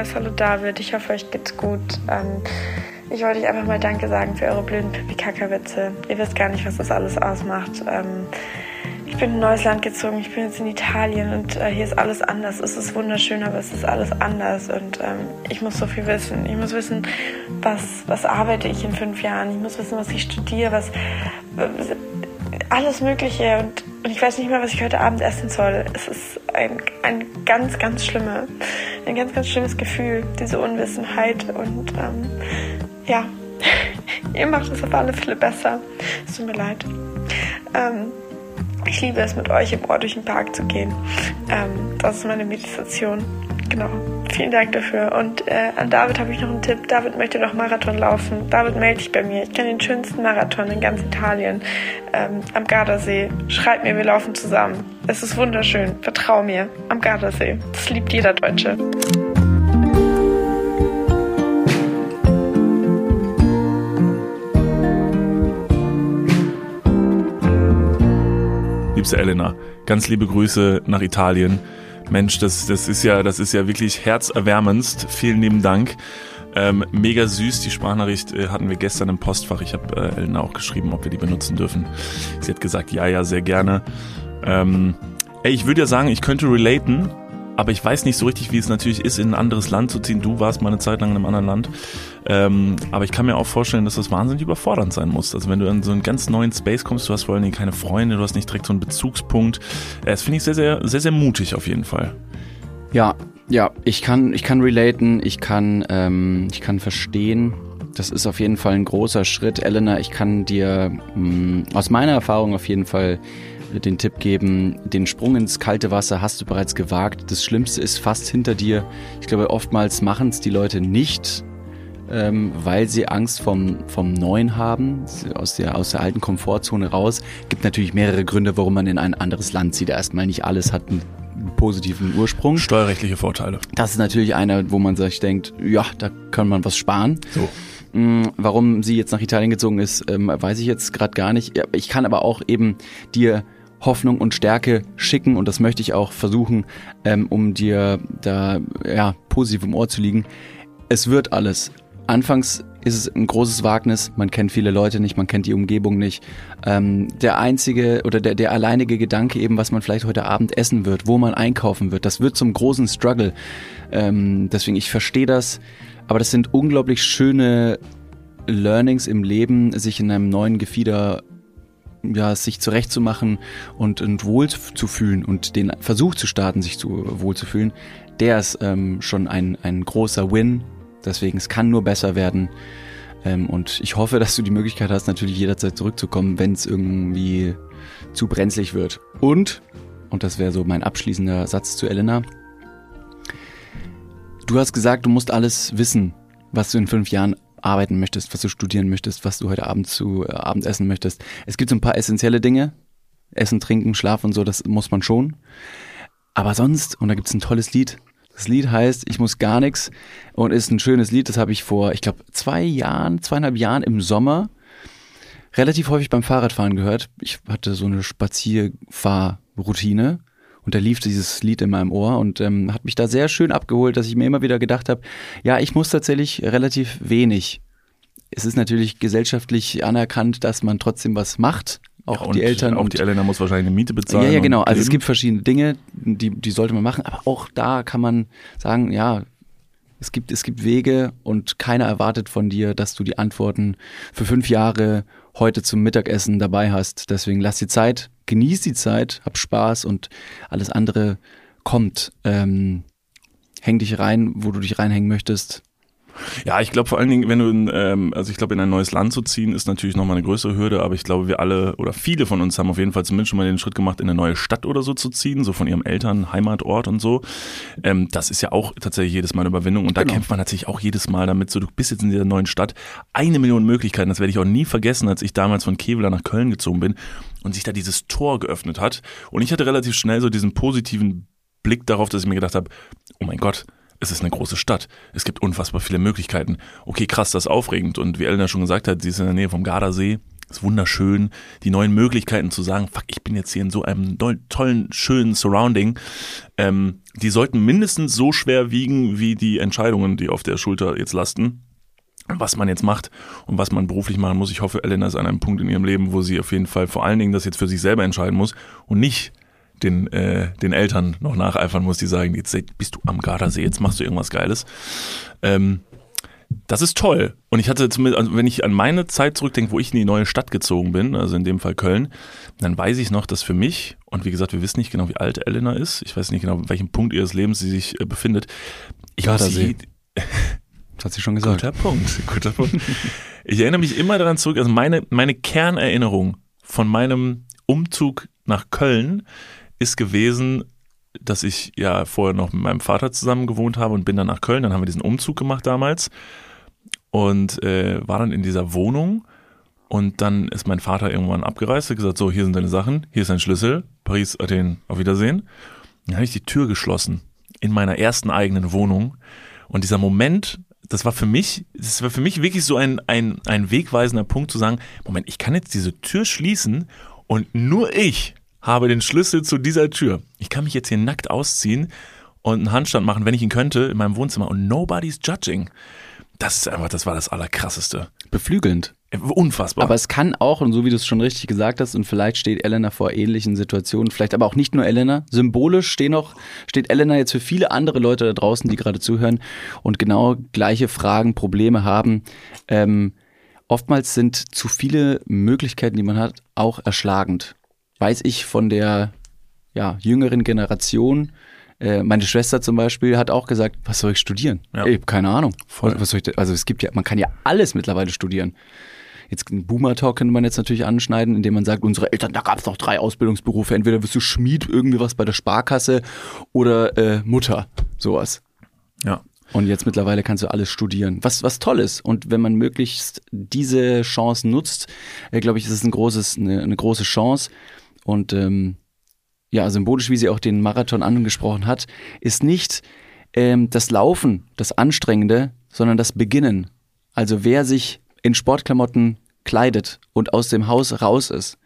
Niklas, hallo David. Ich hoffe, euch geht's gut. Ähm, ich wollte euch einfach mal Danke sagen für eure blöden Pipi-Kaka-Witze. Ihr wisst gar nicht, was das alles ausmacht. Ähm, ich bin in ein neues Land gezogen. Ich bin jetzt in Italien und äh, hier ist alles anders. Es ist wunderschön, aber es ist alles anders. Und ähm, ich muss so viel wissen. Ich muss wissen, was, was arbeite ich in fünf Jahren. Ich muss wissen, was ich studiere, was, alles Mögliche. Und, und ich weiß nicht mehr, was ich heute Abend essen soll. Es ist ein, ein ganz, ganz schlimmer, ein ganz, ganz schlimmes Gefühl, diese Unwissenheit. Und ähm, ja, ihr macht es auf alle Fälle besser. Es tut mir leid. Ähm, ich liebe es, mit euch im Ohr durch den Park zu gehen. Ähm, das ist meine Meditation. Genau. Vielen Dank dafür. Und äh, an David habe ich noch einen Tipp. David möchte noch Marathon laufen. David melde dich bei mir. Ich kenne den schönsten Marathon in ganz Italien ähm, am Gardasee. Schreib mir, wir laufen zusammen. Es ist wunderschön. Vertrau mir. Am Gardasee. Das liebt jeder Deutsche. Liebste Elena, ganz liebe Grüße nach Italien. Mensch, das, das ist ja, das ist ja wirklich herzerwärmendst. Vielen lieben Dank. Ähm, mega süß, die Sprachnachricht äh, hatten wir gestern im Postfach. Ich habe äh, Elena auch geschrieben, ob wir die benutzen dürfen. Sie hat gesagt, ja, ja, sehr gerne. Ähm, ey, ich würde ja sagen, ich könnte relaten, aber ich weiß nicht so richtig, wie es natürlich ist, in ein anderes Land zu ziehen. Du warst mal eine Zeit lang in einem anderen Land. Ähm, aber ich kann mir auch vorstellen, dass das wahnsinnig überfordernd sein muss. Also wenn du in so einen ganz neuen Space kommst, du hast vor allen Dingen keine Freunde, du hast nicht direkt so einen Bezugspunkt. Äh, das finde ich sehr, sehr, sehr, sehr mutig auf jeden Fall. Ja, ja, ich kann, ich kann relaten, ich kann, ähm, ich kann verstehen. Das ist auf jeden Fall ein großer Schritt. Elena, ich kann dir mh, mm, aus meiner Erfahrung auf jeden Fall den Tipp geben, den Sprung ins kalte Wasser hast du bereits gewagt. Das Schlimmste ist fast hinter dir. Ich glaube, oftmals machen es die Leute nicht, ähm, weil sie Angst vom, vom Neuen haben, aus der, aus der alten Komfortzone raus. Gibt natürlich mehrere Gründe, warum man in ein anderes Land zieht. Erstmal nicht alles hat einen positiven Ursprung. Steuerrechtliche Vorteile. Das ist natürlich einer, wo man sich denkt, ja, da kann man was sparen. So. Mm, warum sie jetzt nach Italien gezogen ist, ähm, weiß ich jetzt gerade gar nicht. Ich kann aber auch eben dir Hoffnung und Stärke schicken und das möchte ich auch versuchen, ähm, um dir da ja positiv im Ohr zu liegen. Es wird alles. Anfangs ist es ein großes Wagnis. Man kennt viele Leute nicht, man kennt die Umgebung nicht. Ähm, der einzige oder der, der alleinige Gedanke eben, was man vielleicht heute Abend essen wird, wo man einkaufen wird, das wird zum großen Struggle. Ähm, deswegen, ich verstehe das, aber das sind unglaublich schöne Learnings im Leben, sich in einem neuen Gefieder ja, sich zurechtzumachen und, und wohl und den Versuch zu starten, sich zu wohl der ist ähm, schon ein, ein großer Win Deswegen, es kann nur besser werden. Ähm, und ich hoffe, dass du die Möglichkeit hast, natürlich jederzeit zurückzukommen, wenn es irgendwie zu brenzlig wird. Und, und das wäre so mein abschließender Satz zu Elena, du hast gesagt, du musst alles wissen, was du in fünf Jahren arbeiten möchtest, was du studieren möchtest, was du heute Abend zu äh, Abend essen möchtest. Es gibt so ein paar essentielle Dinge. Essen, trinken, Schlaf und so, das muss man schon. Aber sonst, und da gibt es ein tolles Lied, das Lied heißt Ich muss gar nichts und ist ein schönes Lied. Das habe ich vor, ich glaube, zwei Jahren, zweieinhalb Jahren im Sommer relativ häufig beim Fahrradfahren gehört. Ich hatte so eine Spazierfahrroutine und da lief dieses Lied in meinem Ohr und ähm, hat mich da sehr schön abgeholt, dass ich mir immer wieder gedacht habe, ja, ich muss tatsächlich relativ wenig. Es ist natürlich gesellschaftlich anerkannt, dass man trotzdem was macht, auch ja, die Eltern. Auch die Elena muss wahrscheinlich eine Miete bezahlen. Ja, ja, genau. Also es gibt verschiedene Dinge, die, die sollte man machen, aber auch da kann man sagen, ja, es gibt, es gibt Wege und keiner erwartet von dir, dass du die Antworten für fünf Jahre heute zum Mittagessen dabei hast. Deswegen lass die Zeit, genieß die Zeit, hab Spaß und alles andere kommt. Ähm, häng dich rein, wo du dich reinhängen möchtest. Ja, ich glaube vor allen Dingen, wenn du, in, ähm, also ich glaube, in ein neues Land zu ziehen, ist natürlich nochmal eine größere Hürde, aber ich glaube, wir alle oder viele von uns haben auf jeden Fall zumindest schon mal den Schritt gemacht, in eine neue Stadt oder so zu ziehen, so von ihrem Eltern, Heimatort und so. Ähm, das ist ja auch tatsächlich jedes Mal eine Überwindung und da genau. kämpft man natürlich auch jedes Mal damit, so du bist jetzt in dieser neuen Stadt, eine Million Möglichkeiten, das werde ich auch nie vergessen, als ich damals von Kevlar nach Köln gezogen bin und sich da dieses Tor geöffnet hat und ich hatte relativ schnell so diesen positiven Blick darauf, dass ich mir gedacht habe, oh mein Gott, es ist eine große Stadt. Es gibt unfassbar viele Möglichkeiten. Okay, krass, das ist aufregend. Und wie Elena schon gesagt hat, sie ist in der Nähe vom Gardasee. ist wunderschön, die neuen Möglichkeiten zu sagen, fuck, ich bin jetzt hier in so einem tollen, schönen Surrounding, ähm, die sollten mindestens so schwer wiegen wie die Entscheidungen, die auf der Schulter jetzt lasten was man jetzt macht und was man beruflich machen muss. Ich hoffe, Elena ist an einem Punkt in ihrem Leben, wo sie auf jeden Fall vor allen Dingen das jetzt für sich selber entscheiden muss und nicht den, äh, den Eltern noch nacheifern muss, die sagen, jetzt bist du am Gardasee, jetzt machst du irgendwas Geiles. Ähm, das ist toll. Und ich hatte zumindest, also wenn ich an meine Zeit zurückdenke, wo ich in die neue Stadt gezogen bin, also in dem Fall Köln, dann weiß ich noch, dass für mich, und wie gesagt, wir wissen nicht genau, wie alt Elena ist, ich weiß nicht genau, in welchem Punkt ihres Lebens sie sich äh, befindet. Ich Gardasee. Das hat sie schon gesagt. Guter Punkt, guter Punkt. Ich erinnere mich immer daran zurück, also meine, meine Kernerinnerung von meinem Umzug nach Köln ist gewesen, dass ich ja vorher noch mit meinem Vater zusammen gewohnt habe und bin dann nach Köln. Dann haben wir diesen Umzug gemacht damals und äh, war dann in dieser Wohnung. Und dann ist mein Vater irgendwann abgereist, hat gesagt, so, hier sind deine Sachen, hier ist dein Schlüssel, Paris, Athen, auf Wiedersehen. Dann habe ich die Tür geschlossen in meiner ersten eigenen Wohnung. Und dieser Moment, das war für mich, das war für mich wirklich so ein, ein, ein wegweisender Punkt zu sagen, Moment, ich kann jetzt diese Tür schließen und nur ich habe den Schlüssel zu dieser Tür. Ich kann mich jetzt hier nackt ausziehen und einen Handstand machen, wenn ich ihn könnte, in meinem Wohnzimmer und nobody's judging. Das ist einfach, das war das Allerkrasseste. Beflügelnd. Unfassbar. Aber es kann auch, und so wie du es schon richtig gesagt hast, und vielleicht steht Elena vor ähnlichen Situationen, vielleicht aber auch nicht nur Elena, symbolisch stehen noch, steht Elena jetzt für viele andere Leute da draußen, die gerade zuhören und genau gleiche Fragen, Probleme haben. Ähm, oftmals sind zu viele Möglichkeiten, die man hat, auch erschlagend weiß ich von der ja, jüngeren Generation, äh, meine Schwester zum Beispiel hat auch gesagt, was soll ich studieren? Ja. Ich habe keine Ahnung. Voll. Was soll ich, also es gibt ja, man kann ja alles mittlerweile studieren. Jetzt einen Boomer-Talk könnte man jetzt natürlich anschneiden, indem man sagt, unsere Eltern, da gab es noch drei Ausbildungsberufe. Entweder wirst du Schmied, irgendwie was bei der Sparkasse oder äh, Mutter, sowas. Ja. Und jetzt mittlerweile kannst du alles studieren, was, was toll ist. Und wenn man möglichst diese Chance nutzt, äh, glaube ich, ist es ein großes, eine, eine große Chance. Und ähm, ja, symbolisch, wie sie auch den Marathon angesprochen hat, ist nicht ähm, das Laufen, das Anstrengende, sondern das Beginnen. Also wer sich in Sportklamotten kleidet und aus dem Haus raus ist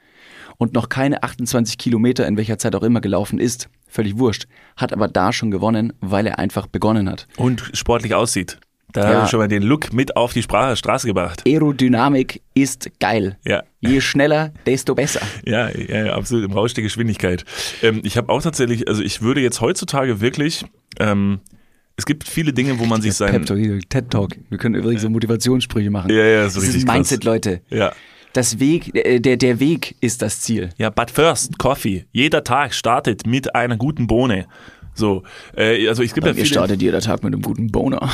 und noch keine 28 Kilometer in welcher Zeit auch immer gelaufen ist, völlig wurscht, hat aber da schon gewonnen, weil er einfach begonnen hat. Und sportlich aussieht. Da ja. habe ich schon mal den Look mit auf die Sprache, Straße gebracht. Aerodynamik ist geil. Ja. Je schneller, desto besser. Ja, ja, absolut, im Rausch der Geschwindigkeit. Ähm, ich habe auch tatsächlich, also ich würde jetzt heutzutage wirklich, ähm, es gibt viele Dinge, wo man sich sein... Pep Talk, TED Talk. Wir können übrigens so Motivationssprüche machen. Ja, ja, so das richtig ist Mindset, Leute. Ja. Das Weg, äh, der, der Weg ist das Ziel. Ja, but first, Coffee. Jeder Tag startet mit einer guten Bohne. So, äh, also es gibt Bei ja viele. startet jeder Tag mit einem guten Boner.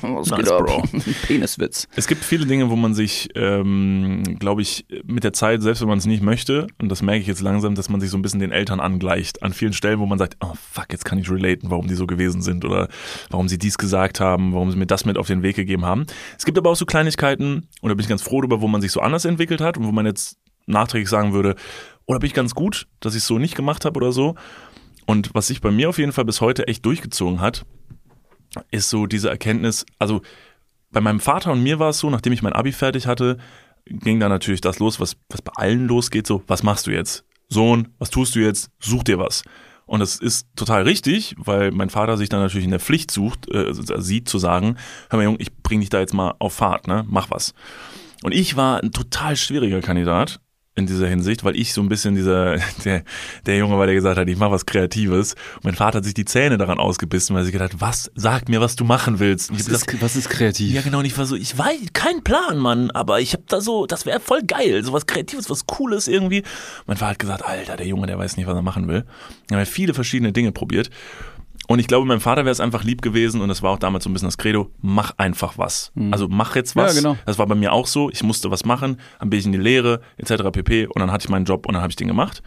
Was nice, geht ab? Bro. Peniswitz. Es gibt viele Dinge, wo man sich, ähm, glaube ich, mit der Zeit, selbst wenn man es nicht möchte, und das merke ich jetzt langsam, dass man sich so ein bisschen den Eltern angleicht. An vielen Stellen, wo man sagt, oh fuck, jetzt kann ich relaten, warum die so gewesen sind oder warum sie dies gesagt haben, warum sie mir das mit auf den Weg gegeben haben. Es gibt aber auch so Kleinigkeiten, und da bin ich ganz froh darüber, wo man sich so anders entwickelt hat und wo man jetzt nachträglich sagen würde, oder oh, bin ich ganz gut, dass ich es so nicht gemacht habe oder so. Und was sich bei mir auf jeden Fall bis heute echt durchgezogen hat, ist so diese Erkenntnis, also bei meinem Vater und mir war es so, nachdem ich mein Abi fertig hatte, ging da natürlich das los, was, was bei allen losgeht, so, was machst du jetzt? Sohn, was tust du jetzt? Such dir was. Und das ist total richtig, weil mein Vater sich dann natürlich in der Pflicht sucht, äh, sieht zu sagen, hör mal Junge, ich bring dich da jetzt mal auf Fahrt, ne? Mach was. Und ich war ein total schwieriger Kandidat, in dieser Hinsicht, weil ich so ein bisschen dieser, der, der Junge war, der gesagt hat, ich mache was Kreatives. Und mein Vater hat sich die Zähne daran ausgebissen, weil sie gedacht hat, was, sag mir, was du machen willst. Was, ist, gesagt, was ist kreativ? Ja, genau, und ich war so, ich weiß, kein Plan, Mann, aber ich habe da so, das wäre voll geil, so was Kreatives, was Cooles irgendwie. Mein Vater hat gesagt, Alter, der Junge, der weiß nicht, was er machen will. Er hat viele verschiedene Dinge probiert. Und ich glaube, meinem Vater wäre es einfach lieb gewesen und das war auch damals so ein bisschen das Credo, mach einfach was. Mhm. Also mach jetzt was. Ja, genau. Das war bei mir auch so. Ich musste was machen, dann bin ich in die Lehre, etc. pp. Und dann hatte ich meinen Job und dann habe ich den gemacht.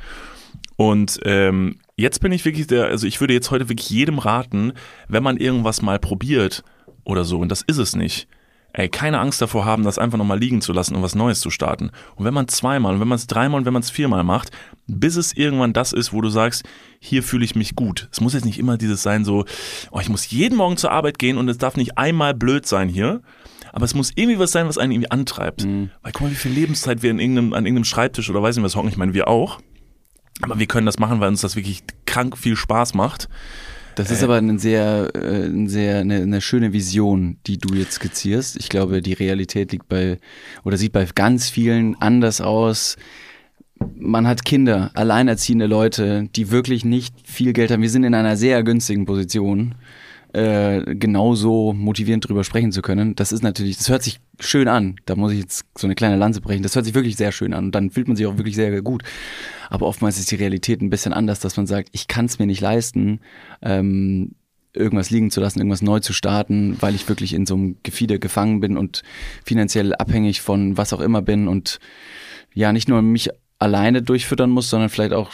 Und ähm, jetzt bin ich wirklich der, also ich würde jetzt heute wirklich jedem raten, wenn man irgendwas mal probiert oder so, und das ist es nicht, ey, keine Angst davor haben, das einfach nochmal liegen zu lassen und was Neues zu starten. Und wenn man zweimal, und wenn man es dreimal und wenn man es viermal macht, bis es irgendwann das ist, wo du sagst, hier fühle ich mich gut. Es muss jetzt nicht immer dieses sein, so, oh, ich muss jeden Morgen zur Arbeit gehen und es darf nicht einmal blöd sein hier. aber es muss irgendwie was sein, was einen irgendwie antreibt. Mhm. Weil guck mal, wie viel Lebenszeit wir in irgendeinem, an irgendeinem Schreibtisch oder weiß nicht was hocken. Ich meine, wir auch. Aber wir können das machen, weil uns das wirklich krank viel Spaß macht. Das ist aber eine sehr, äh, ein sehr eine, eine schöne Vision, die du jetzt skizzierst. Ich glaube, die Realität liegt bei oder sieht bei ganz vielen anders aus. Man hat Kinder, alleinerziehende Leute, die wirklich nicht viel Geld haben. Wir sind in einer sehr günstigen Position, äh, genauso motivierend drüber sprechen zu können. Das ist natürlich, das hört sich schön an. Da muss ich jetzt so eine kleine Lanze brechen. Das hört sich wirklich sehr schön an und dann fühlt man sich auch wirklich sehr gut. Aber oftmals ist die Realität ein bisschen anders, dass man sagt, ich kann es mir nicht leisten, ähm, irgendwas liegen zu lassen, irgendwas neu zu starten, weil ich wirklich in so einem Gefieder gefangen bin und finanziell abhängig von was auch immer bin und ja, nicht nur mich alleine durchfüttern muss, sondern vielleicht auch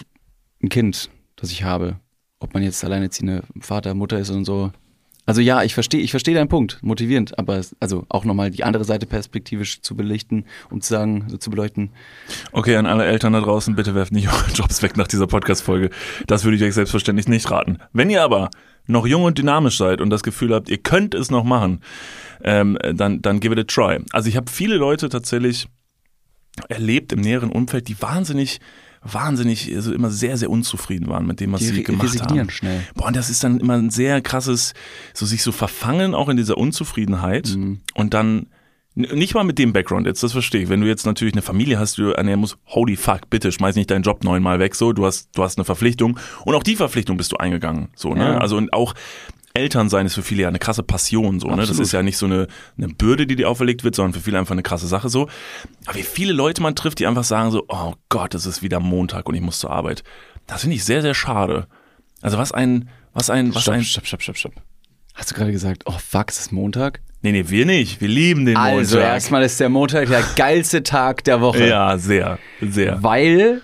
ein Kind, das ich habe. Ob man jetzt alleinerziehende Vater, Mutter ist und so. Also ja, ich verstehe, ich verstehe deinen Punkt, motivierend, aber es- also auch nochmal die andere Seite perspektivisch zu belichten, um zu sagen, so zu beleuchten. Okay, an alle Eltern da draußen, bitte werft nicht eure Jobs weg nach dieser Podcast-Folge. Das würde ich euch selbstverständlich nicht raten. Wenn ihr aber noch jung und dynamisch seid und das Gefühl habt, ihr könnt es noch machen, ähm, dann, dann give it a try. Also ich habe viele Leute tatsächlich erlebt im näheren Umfeld, die wahnsinnig, wahnsinnig, also immer sehr, sehr unzufrieden waren mit dem, was Die sie gemacht resignieren haben. schnell. Boah, und das ist dann immer ein sehr krasses, so sich so verfangen auch in dieser Unzufriedenheit Mhm. und dann nicht mal mit dem Background jetzt, das verstehe ich. Wenn du jetzt natürlich eine Familie hast, die du ernähren musst, holy fuck, bitte schmeiß nicht deinen Job neunmal weg, so, du hast, du hast eine Verpflichtung und auch die Verpflichtung bist du eingegangen, so, ne? Ja. Also und auch Eltern sein ist für viele ja eine krasse Passion, so, ne? Das ist ja nicht so eine, eine Bürde, die dir auferlegt wird, sondern für viele einfach eine krasse Sache, so. Aber wie viele Leute man trifft, die einfach sagen so, oh Gott, es ist wieder Montag und ich muss zur Arbeit. Das finde ich sehr, sehr schade. Also was ein, was ein, was stopp, ein, stopp, stopp, stopp, stopp. Hast du gerade gesagt, oh fuck, es ist Montag? nee, nee, wir nicht, wir lieben den Also Montag. erstmal ist der Montag der geilste Tag der Woche. Ja, sehr, sehr. Weil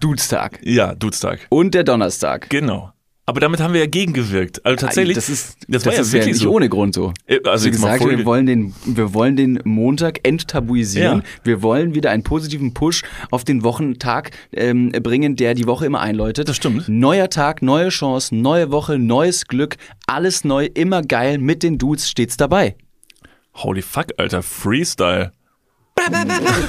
Dudestag. Ja, Dudestag. Und der Donnerstag. Genau. Aber damit haben wir ja gegengewirkt. Also tatsächlich, Das ist, das das war ja ist ja wirklich nicht so. ohne Grund so. Äh, also mal gesagt, wir wollen den, wir wollen den Montag enttabuisieren. Ja. Wir wollen wieder einen positiven Push auf den Wochentag ähm, bringen, der die Woche immer einläutet. Das stimmt. Neuer Tag, neue Chance, neue Woche, neues Glück, alles neu, immer geil. Mit den Dudes stets dabei. Holy fuck, Alter, Freestyle.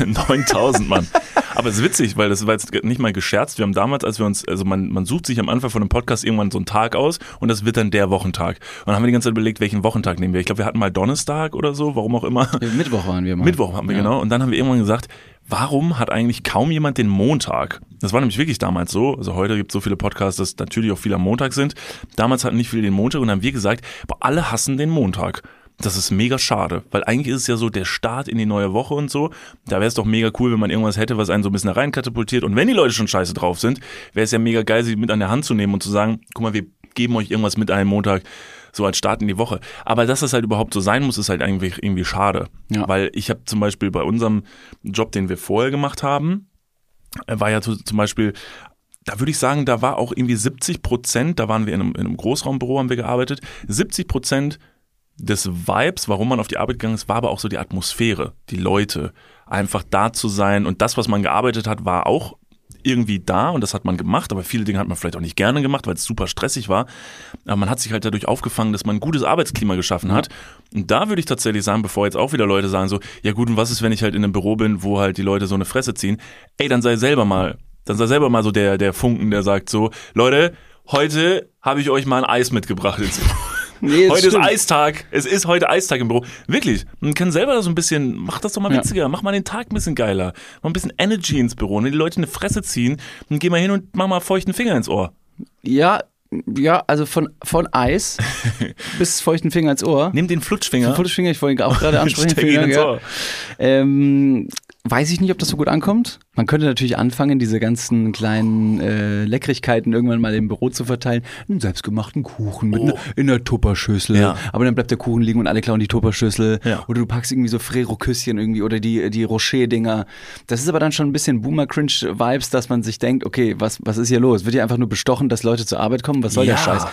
9000 Mann. Aber es ist witzig, weil das war jetzt nicht mal gescherzt. Wir haben damals, als wir uns, also man, man sucht sich am Anfang von einem Podcast irgendwann so einen Tag aus und das wird dann der Wochentag. Und dann haben wir die ganze Zeit überlegt, welchen Wochentag nehmen wir. Ich glaube, wir hatten mal Donnerstag oder so, warum auch immer. Mittwoch waren wir mal. Mittwoch haben wir Ja. genau. Und dann haben wir irgendwann gesagt, warum hat eigentlich kaum jemand den Montag? Das war nämlich wirklich damals so. Also heute gibt es so viele Podcasts, dass natürlich auch viele am Montag sind. Damals hatten nicht viele den Montag und dann haben wir gesagt, boah, alle hassen den Montag. Das ist mega schade, weil eigentlich ist es ja so der Start in die neue Woche und so. Da wäre es doch mega cool, wenn man irgendwas hätte, was einen so ein bisschen da rein katapultiert. Und wenn die Leute schon scheiße drauf sind, wäre es ja mega geil, sie mit an der Hand zu nehmen und zu sagen, guck mal, wir geben euch irgendwas mit einem Montag, so als Start in die Woche. Aber dass das halt überhaupt so sein muss, ist halt eigentlich irgendwie schade. Ja. Weil ich habe zum Beispiel bei unserem Job, den wir vorher gemacht haben, war ja zu- zum Beispiel, da würde ich sagen, da war auch irgendwie 70 Prozent, da waren wir in einem, in einem Großraumbüro, haben wir gearbeitet, 70 Prozent des Vibes, warum man auf die Arbeit gegangen ist, war aber auch so die Atmosphäre, die Leute, einfach da zu sein und das, was man gearbeitet hat, war auch irgendwie da und das hat man gemacht, aber viele Dinge hat man vielleicht auch nicht gerne gemacht, weil es super stressig war. Aber man hat sich halt dadurch aufgefangen, dass man ein gutes Arbeitsklima geschaffen hat. Und da würde ich tatsächlich sagen, bevor jetzt auch wieder Leute sagen so, ja gut, und was ist, wenn ich halt in einem Büro bin, wo halt die Leute so eine Fresse ziehen? Ey, dann sei selber mal, dann sei selber mal so der, der Funken, der sagt so, Leute, heute habe ich euch mal ein Eis mitgebracht. Nee, Heute ist stimmt. Eistag. Es ist heute Eistag im Büro. Wirklich. Man kann selber da so ein bisschen, mach das doch mal Ja. witziger. Mach mal den Tag ein bisschen geiler. Mach ein bisschen Energy ins Büro. Wenn die Leute eine Fresse ziehen, dann geh mal hin und mach mal feuchten Finger ins Ohr. Ja, ja, also von, von Eis bis feuchten Finger ins Ohr. Nimm den Flutschfinger. Flutschfinger, ich wollte ihn auch gerade ansprechen. Dank, ins ja. Ohr. Ähm, weiß ich nicht, ob das so gut ankommt. Man könnte natürlich anfangen, diese ganzen kleinen äh, Leckrigkeiten irgendwann mal im Büro zu verteilen. Einen selbstgemachten Kuchen mit Oh. ne, in der Tupperschüssel. Ja. Aber dann bleibt der Kuchen liegen und alle klauen die Tupperschüssel. Ja. Oder du packst irgendwie so Frero-Küsschen irgendwie oder die, die Rocher-Dinger. Das ist aber dann schon ein bisschen Boomer-Cringe-Vibes, dass man sich denkt, okay, was, was ist hier los? Wird hier einfach nur bestochen, dass Leute zur Arbeit kommen? Was soll der Ja. Scheiß?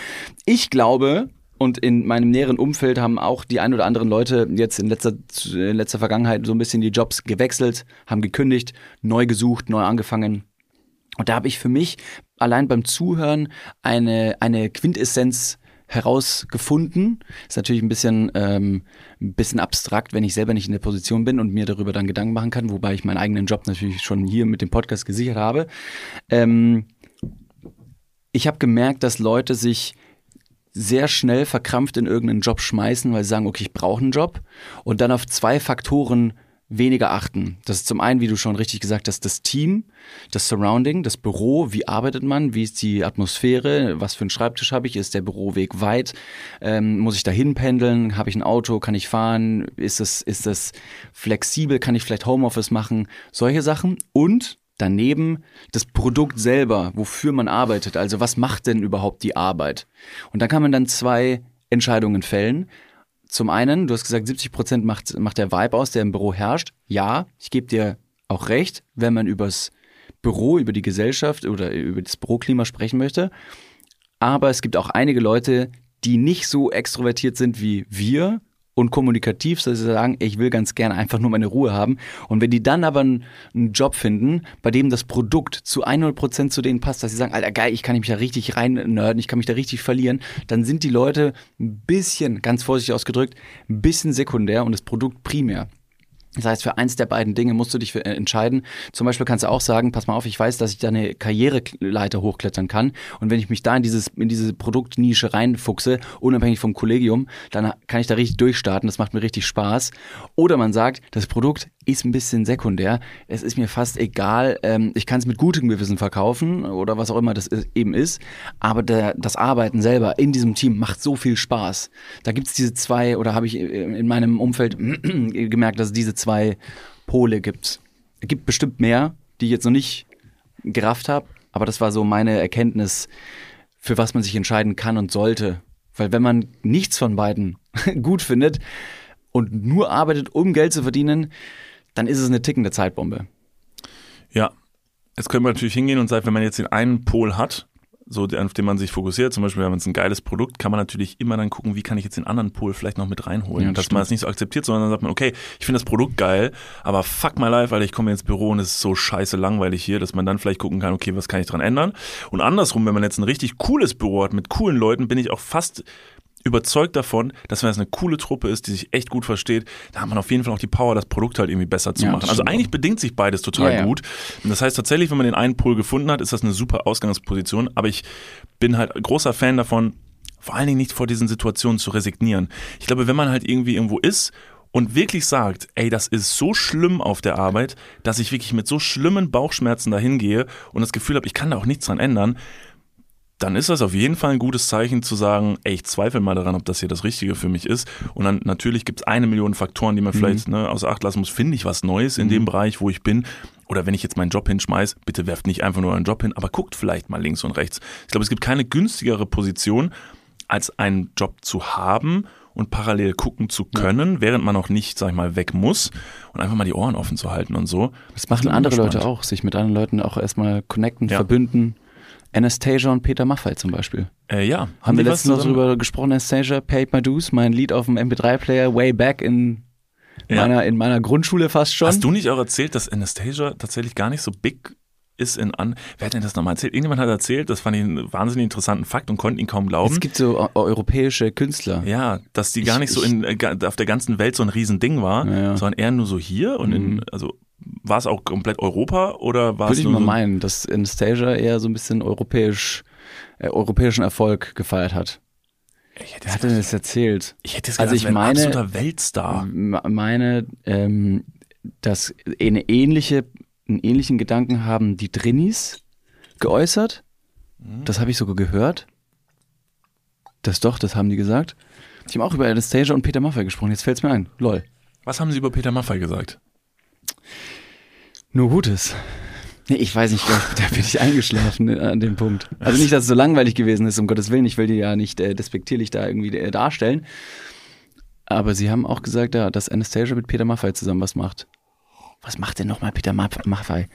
Ich glaube, und in meinem näheren Umfeld haben auch die ein oder anderen Leute jetzt in letzter, in letzter Vergangenheit so ein bisschen die Jobs gewechselt, haben gekündigt, neu gesucht, neu angefangen. Und da habe ich für mich allein beim Zuhören eine, eine Quintessenz herausgefunden. Ist natürlich ein bisschen, ähm, ein bisschen abstrakt, wenn ich selber nicht in der Position bin und mir darüber dann Gedanken machen kann, wobei ich meinen eigenen Job natürlich schon hier mit dem Podcast gesichert habe. Ähm, ich habe gemerkt, dass Leute sich sehr schnell verkrampft in irgendeinen Job schmeißen, weil sie sagen, okay, ich brauche einen Job. Und dann auf zwei Faktoren weniger achten. Das ist zum einen, wie du schon richtig gesagt hast, das Team, das Surrounding, das Büro, wie arbeitet man, wie ist die Atmosphäre, was für einen Schreibtisch habe ich, ist der Büroweg weit, ähm, muss ich dahin pendeln, habe ich ein Auto, kann ich fahren, ist das, ist das flexibel, kann ich vielleicht Homeoffice machen, solche Sachen. Und daneben das Produkt selber, wofür man arbeitet, also was macht denn überhaupt die Arbeit? Und da kann man dann zwei Entscheidungen fällen. Zum einen, du hast gesagt, 70 Prozent macht, macht der Vibe aus, der im Büro herrscht. Ja, ich gebe dir auch recht, wenn man übers Büro, über die Gesellschaft oder über das Büroklima sprechen möchte. Aber es gibt auch einige Leute, die nicht so extrovertiert sind wie wir und kommunikativ, dass sie sagen, ich will ganz gerne einfach nur meine Ruhe haben. Und wenn die dann aber einen, Job finden, bei dem das Produkt zu 100% zu denen passt, dass sie sagen, Alter, geil, ich kann mich da richtig rein nerden, ich kann mich da richtig verlieren, dann sind die Leute ein bisschen, ganz vorsichtig ausgedrückt, ein bisschen sekundär und das Produkt primär. Das heißt, für eins der beiden Dinge musst du dich äh, entscheiden. Zum Beispiel kannst du auch sagen, pass mal auf, ich weiß, dass ich da eine Karriereleiter hochklettern kann. Und wenn ich mich da in, dieses, in diese Produktnische reinfuchse, unabhängig vom Kollegium, dann kann ich da richtig durchstarten. Das macht mir richtig Spaß. Oder man sagt, das Produkt ist ein bisschen sekundär. Es ist mir fast egal. Ähm, ich kann es mit gutem Gewissen verkaufen oder was auch immer das eben ist. Aber der, das Arbeiten selber in diesem Team macht so viel Spaß. Da gibt es diese zwei, oder habe ich in meinem Umfeld gemerkt, dass es diese zwei Pole gibt. Es gibt bestimmt mehr, die ich jetzt noch nicht gerafft habe. Aber das war so meine Erkenntnis, für was man sich entscheiden kann und sollte. Weil wenn man nichts von beiden gut findet und nur arbeitet, um Geld zu verdienen, dann ist es eine tickende Zeitbombe. Ja, jetzt könnte man natürlich hingehen und sagen, wenn man jetzt den einen Pol hat, so auf den man sich fokussiert, zum Beispiel, wenn man es ein geiles Produkt, kann man natürlich immer dann gucken, wie kann ich jetzt den anderen Pol vielleicht noch mit reinholen. Ja, das dass man es nicht so akzeptiert, sondern dann sagt man, okay, ich finde das Produkt geil, aber fuck my life, weil ich komme ins Büro und es ist so scheiße langweilig hier, dass man dann vielleicht gucken kann, okay, was kann ich dran ändern? Und andersrum, wenn man jetzt ein richtig cooles Büro hat mit coolen Leuten, bin ich auch fast überzeugt davon, dass wenn es eine coole Truppe ist, die sich echt gut versteht, da hat man auf jeden Fall auch die Power, das Produkt halt irgendwie besser zu ja, machen. Also eigentlich auch. bedingt sich beides total ja, gut. Und das heißt tatsächlich, wenn man den einen Pol gefunden hat, ist das eine super Ausgangsposition. Aber ich bin halt großer Fan davon, vor allen Dingen nicht vor diesen Situationen zu resignieren. Ich glaube, wenn man halt irgendwie irgendwo ist und wirklich sagt, ey, das ist so schlimm auf der Arbeit, dass ich wirklich mit so schlimmen Bauchschmerzen dahin gehe und das Gefühl habe, ich kann da auch nichts dran ändern, dann ist das auf jeden Fall ein gutes Zeichen zu sagen, ey, ich zweifle mal daran, ob das hier das Richtige für mich ist. Und dann natürlich gibt es eine Million Faktoren, die man mhm. vielleicht ne, außer Acht lassen muss. Finde ich was Neues in mhm. dem Bereich, wo ich bin? Oder wenn ich jetzt meinen Job hinschmeiß, bitte werft nicht einfach nur einen Job hin, aber guckt vielleicht mal links und rechts. Ich glaube, es gibt keine günstigere Position, als einen Job zu haben und parallel gucken zu können, ja. während man auch nicht, sag ich mal, weg muss und einfach mal die Ohren offen zu halten und so. Das machen andere Leute auch, sich mit anderen Leuten auch erstmal connecten, ja. verbünden. Anastasia und Peter Maffay zum Beispiel. Äh, ja. Haben, Haben wir letztens noch darüber gesprochen, Anastasia, Paid My Dues, mein Lied auf dem MP3-Player, way back in ja. meiner, in meiner Grundschule fast schon. Hast du nicht auch erzählt, dass Anastasia tatsächlich gar nicht so big ist in an. Wer hat denn das nochmal erzählt? Irgendjemand hat erzählt, das fand ich einen wahnsinnig interessanten Fakt und konnte ihn kaum glauben. Es gibt so europäische Künstler. Ja, dass die gar nicht ich, so in, äh, auf der ganzen Welt so ein Riesending war, ja. sondern eher nur so hier und in, mhm. also war es auch komplett Europa oder war Würde es ich mal meinen, dass Anastasia eher so ein bisschen europäisch, äh, europäischen Erfolg gefeiert hat. Wer hat denn das erzählt? Ich hätte es also ich meine, ein absoluter Weltstar. meine, ähm, dass eine ähnliche, einen ähnlichen Gedanken haben die Drinnies geäußert. Mhm. Das habe ich sogar gehört. Das doch, das haben die gesagt. Die haben auch über Anastasia und Peter Maffay gesprochen. Jetzt fällt es mir ein. Lol. Was haben sie über Peter Maffay gesagt? Nur Gutes. Nee, ich weiß nicht, da bin ich eingeschlafen äh, an dem Punkt. Also nicht, dass es so langweilig gewesen ist, um Gottes Willen. Ich will die ja nicht äh, despektierlich da irgendwie äh, darstellen. Aber sie haben auch gesagt, ja, dass Anastasia mit Peter Maffay zusammen was macht. Was macht denn nochmal Peter Maffay?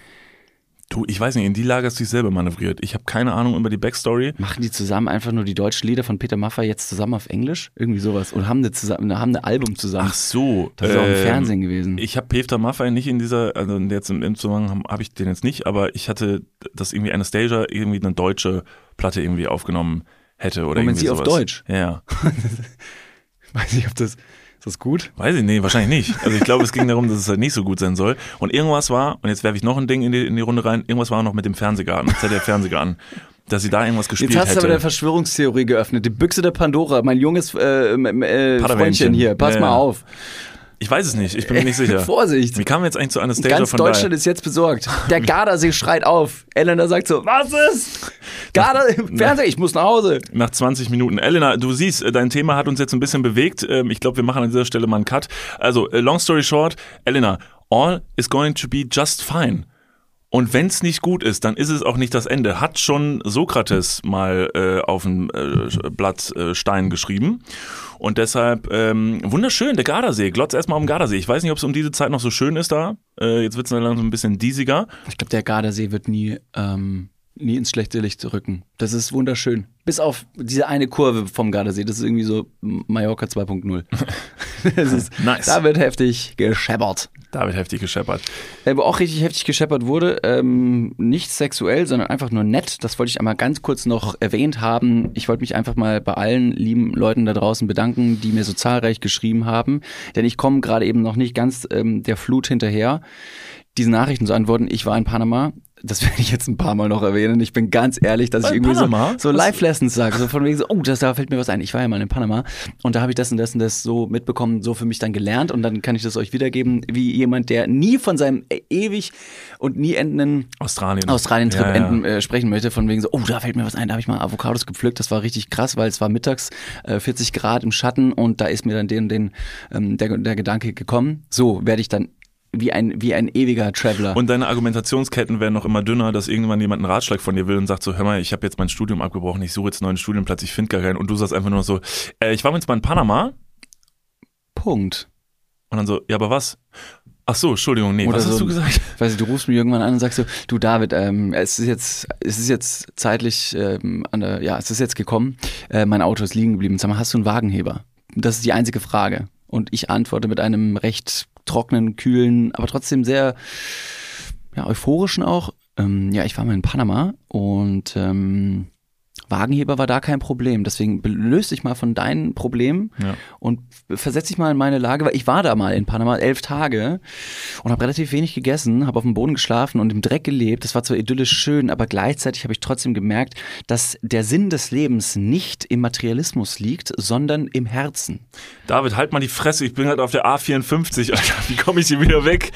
Du, ich weiß nicht, in die Lage hast du dich selber manövriert. Ich habe keine Ahnung über die Backstory. Machen die zusammen einfach nur die deutschen Lieder von Peter Maffay jetzt zusammen auf Englisch? Irgendwie sowas. Und haben eine, zusammen, haben ein Album zusammen. Ach so. Das ist ähm, auch im ähm, Fernsehen gewesen. Ich habe Peter Maffay nicht in dieser, also jetzt im, im Zusammenhang habe ich den jetzt nicht, aber ich hatte, dass irgendwie Anastasia irgendwie eine deutsche Platte irgendwie aufgenommen hätte oder Moment, irgendwie sie auf sowas. Deutsch? Ja, ja. Weiß nicht, ob das, ist das gut? Weiß ich nicht, wahrscheinlich nicht. Also ich glaube, es ging darum, dass es halt nicht so gut sein soll. Und irgendwas war, und jetzt werfe ich noch ein Ding in die, in die Runde rein, irgendwas war noch mit dem Fernsehgarten, ZDF Fernsehgarten, dass sie da irgendwas gespielt Jetzt hast du hätte. aber der Verschwörungstheorie geöffnet. Die Büchse der Pandora, mein junges äh, äh. Freundchen hier. Pass Ja, mal ja. Ich weiß es nicht, ich bin mir nicht sicher. Vorsicht. Wie kamen wir jetzt eigentlich zu Anastasia Ganz von Deutschland daher? ist jetzt besorgt. Der Gardasee schreit auf. Elena sagt so, was ist? Gardasee, Fernseher, ich muss nach Hause. Nach 20 Minuten. Elena, du siehst, äh, dein Thema hat uns jetzt ein bisschen bewegt. Ähm, Ich glaube, wir machen an dieser Stelle mal einen Cut. Also, äh, long story short, Elena, all is going to be just fine. Und wenn es nicht gut ist, dann ist es auch nicht das Ende. Hat schon Sokrates mal äh, auf ein äh, Blatt äh, Stein geschrieben. Und deshalb ähm, wunderschön, der Gardasee. Glotz erstmal dem Gardasee. Ich weiß nicht, ob es um diese Zeit noch so schön ist da. Äh, jetzt wird es langsam ein bisschen diesiger. Ich glaube, der Gardasee wird nie, ähm, nie ins schlechte Licht rücken. Das ist wunderschön. Bis auf diese eine Kurve vom Gardasee. Das ist irgendwie so Mallorca 2.0. Das ist, Nice. Da wird heftig gescheppert. Da wird heftig gescheppert. Äh, Wo auch richtig heftig gescheppert wurde, ähm, nicht sexuell, sondern einfach nur nett. Das wollte ich einmal ganz kurz noch erwähnt haben. Ich wollte mich einfach mal bei allen lieben Leuten da draußen bedanken, die mir so zahlreich geschrieben haben. Denn ich komme gerade eben noch nicht ganz ähm, der Flut hinterher, diese Nachrichten zu antworten. Ich war in Panama. Das werde ich jetzt ein paar Mal noch erwähnen. Ich bin ganz ehrlich, dass ich In irgendwie so, Panama? so Live-Lessons sage. So von wegen so, oh, das, da fällt mir was ein. Ich war ja mal in Panama und da habe ich das und das und das so mitbekommen, so für mich dann gelernt und dann kann ich das euch wiedergeben, wie jemand, der nie von seinem ewig und nie endenden Australien. Australien-Trip Ja, ja. enden äh, sprechen möchte, von wegen so, oh, da fällt mir was ein, da habe ich mal Avocados gepflückt, das war richtig krass, weil es war mittags äh, 40 Grad im Schatten und da ist mir dann den, den ähm, der, der Gedanke gekommen, so werde ich dann wie ein, wie ein ewiger Traveler. Und deine Argumentationsketten werden noch immer dünner, dass irgendwann jemand einen Ratschlag von dir will und sagt so, hör mal, ich habe jetzt mein Studium abgebrochen, ich suche jetzt einen neuen Studienplatz, ich finde gar keinen. Und du sagst einfach nur so, äh, ich war jetzt mal in Panama. Punkt. Und dann so, ja, aber was? Ach so, Entschuldigung, nee, Oder was hast so- du gesagt? Weiß ich, du rufst mich irgendwann an und sagst so, du David, ähm, es ist jetzt, es ist jetzt zeitlich, ähm, an der, ja, es ist jetzt gekommen, äh, mein Auto ist liegen geblieben. Sag mal, hast du einen Wagenheber? Das ist die einzige Frage. Und ich antworte mit einem recht trockenen, kühlen, aber trotzdem sehr ja, euphorischen auch. Ähm, ja, ich war mal in Panama und ähm, Wagenheber war da kein Problem. Deswegen löst dich mal von deinen Problemen Ja. und versetz dich mal in meine Lage, weil ich war da mal in Panama elf Tage und habe relativ wenig gegessen, habe auf dem Boden geschlafen und im Dreck gelebt. Das war zwar idyllisch schön, aber gleichzeitig habe ich trotzdem gemerkt, dass der Sinn des Lebens nicht im Materialismus liegt, sondern im Herzen. David, halt mal die Fresse, ich bin halt auf der A54, Alter, wie komme ich hier wieder weg?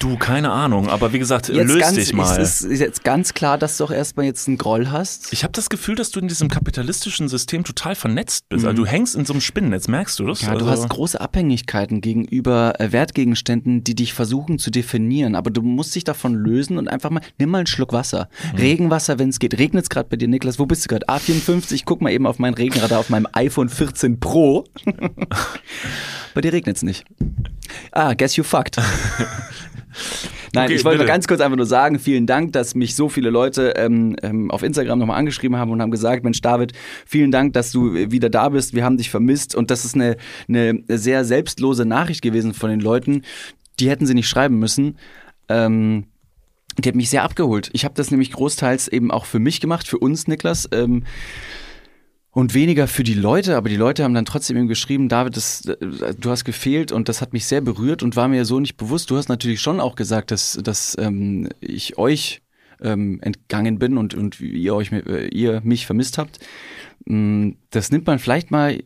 Du, keine Ahnung, aber wie gesagt, löst ganz, dich mal. Es ist jetzt ganz klar, dass du auch erstmal jetzt einen Groll hast. Ich habe das Gefühl, dass du in diesem kapitalistischen System total vernetzt bist. Also du hängst in so einem Spinnennetz, merkst du das? Mhm. Ja, du also, hast große Abhängigkeiten gegenüber äh, Wertgegenständen, die dich versuchen zu definieren. Aber du musst dich davon lösen und einfach mal, nimm mal einen Schluck Wasser. Mhm. Regenwasser, wenn es geht. Regnet es gerade bei dir, Niklas? Wo bist du gerade? A54, guck mal eben auf mein Regenradar auf meinem iPhone 14 Pro. bei dir regnet es nicht. Ah, guess you fucked. Nein, Okay, ich wollte ganz kurz einfach nur sagen, vielen Dank, dass mich so viele Leute ähm, ähm, auf Instagram nochmal angeschrieben haben und haben gesagt, Mensch David, vielen Dank, dass du äh, wieder da bist, wir haben dich vermisst und das ist eine, eine sehr selbstlose Nachricht gewesen von den Leuten, die hätten sie nicht schreiben müssen. Ähm, die hat mich sehr abgeholt. Ich habe das nämlich großteils eben auch für mich gemacht, für uns, Niklas. Ähm, und weniger für die Leute, aber die Leute haben dann trotzdem eben geschrieben, David, das, äh, du hast gefehlt und das hat mich sehr berührt und war mir so nicht bewusst. Du hast natürlich schon auch gesagt, dass, dass ähm, ich euch ähm, entgangen bin und, und ihr euch äh, ihr mich vermisst habt. Mm, Das nimmt man vielleicht mal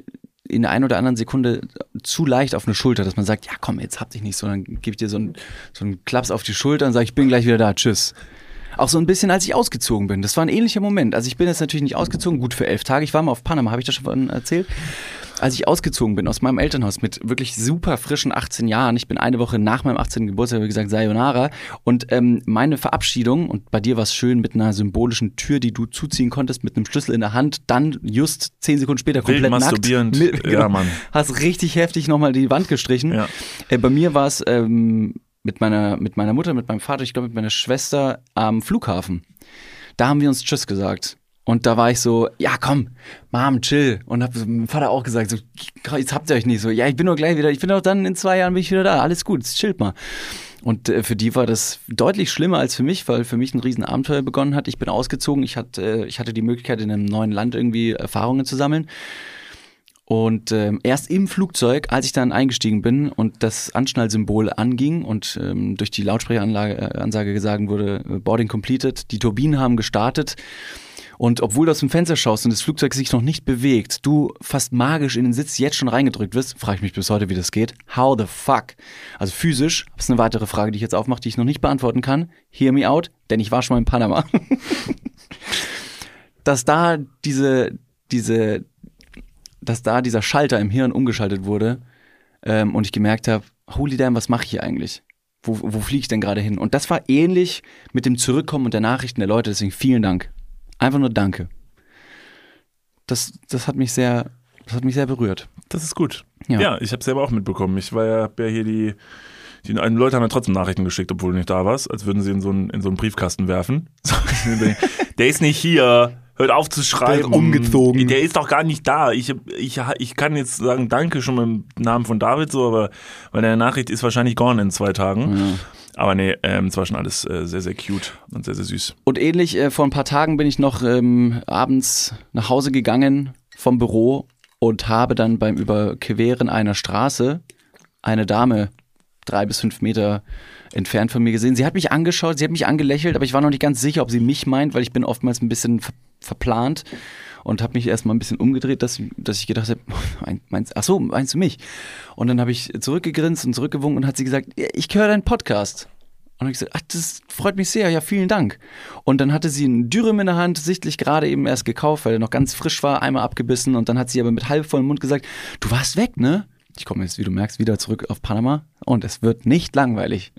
in der einen oder anderen Sekunde zu leicht auf eine Schulter, dass man sagt, ja komm, jetzt hab dich nicht so, dann gebe ich dir so einen, so einen Klaps auf die Schulter und sage, ich bin gleich wieder da, tschüss. Auch so ein bisschen, als ich ausgezogen bin. Das war ein ähnlicher Moment. Also ich bin jetzt natürlich nicht ausgezogen, gut für elf Tage. Ich war mal auf Panama, habe ich das schon von erzählt? Als ich ausgezogen bin aus meinem Elternhaus mit wirklich super frischen 18 Jahren, ich bin eine Woche nach meinem 18. Geburtstag, wie gesagt, Sayonara. Und ähm, meine Verabschiedung, und bei dir war es schön mit einer symbolischen Tür, die du zuziehen konntest, mit einem Schlüssel in der Hand, dann just zehn Sekunden später Wild komplett nackt. masturbierend. Mit- genau. Ja, Mann. Hast richtig heftig nochmal die Wand gestrichen. Ja. Äh, bei mir war es ähm, mit, meiner, mit meiner Mutter, mit meinem Vater, ich glaube mit meiner Schwester am Flughafen. Da haben wir uns Tschüss gesagt. Und da war ich so, ja komm, Mom, chill. Und hab so meinem Vater auch gesagt, so, jetzt habt ihr euch nicht so, ja, ich bin doch gleich wieder, ich bin doch dann in zwei Jahren bin ich wieder da, alles gut, chillt mal. Und äh, für die war das deutlich schlimmer als für mich, weil für mich ein Riesenabenteuer begonnen hat. Ich bin ausgezogen, ich hatte, äh, ich hatte die Möglichkeit, in einem neuen Land irgendwie Erfahrungen zu sammeln. Und ähm, erst im Flugzeug, als ich dann eingestiegen bin und das Anschnallsymbol anging und ähm, durch die Lautsprecheransage äh, gesagt wurde, äh, Boarding completed, die Turbinen haben gestartet. Und obwohl du aus dem Fenster schaust und das Flugzeug sich noch nicht bewegt, du fast magisch in den Sitz jetzt schon reingedrückt wirst, frage ich mich bis heute, wie das geht. How the fuck? Also physisch, das ist eine weitere Frage, die ich jetzt aufmache, die ich noch nicht beantworten kann. Hear me out, denn ich war schon mal in Panama. Dass da diese, diese, dass da dieser Schalter im Hirn umgeschaltet wurde ähm, und ich gemerkt habe, holy damn, was mache ich hier eigentlich? Wo, wo fliege ich denn gerade hin? Und das war ähnlich mit dem Zurückkommen und der Nachrichten der Leute, deswegen vielen Dank. Einfach nur Danke. Das, das hat mich sehr, das hat mich sehr berührt. Das ist gut. Ja, ja ich habe selber auch mitbekommen. Ich war ja, ja hier die, die Leute haben ja trotzdem Nachrichten geschickt, obwohl du nicht da warst, als würden sie in so einen, in so einen Briefkasten werfen. der ist nicht hier hört auf zu schreiben. Umgezogen. Der ist doch gar nicht da. Ich, ich, ich kann jetzt sagen, danke schon im Namen von David so, aber weil der Nachricht ist wahrscheinlich gone in zwei Tagen. Ja. Aber nee, ähm, es war schon alles äh, sehr, sehr cute und sehr, sehr süß. Und ähnlich, äh, vor ein paar Tagen bin ich noch ähm, abends nach Hause gegangen vom Büro und habe dann beim Überqueren einer Straße eine Dame drei bis fünf Meter entfernt von mir gesehen. Sie hat mich angeschaut, sie hat mich angelächelt, aber ich war noch nicht ganz sicher, ob sie mich meint, weil ich bin oftmals ein bisschen verplant und habe mich erstmal ein bisschen umgedreht, dass, dass ich gedacht habe, meinst, ach so, meinst du mich? Und dann habe ich zurückgegrinst und zurückgewunken und hat sie gesagt, ich höre deinen Podcast. Und habe ich gesagt, ach, das freut mich sehr, ja, vielen Dank. Und dann hatte sie einen Dürüm in der Hand, sichtlich gerade eben erst gekauft, weil er noch ganz frisch war, einmal abgebissen und dann hat sie aber mit halb vollem Mund gesagt, du warst weg, ne? Ich komme jetzt, wie du merkst, wieder zurück auf Panama und es wird nicht langweilig.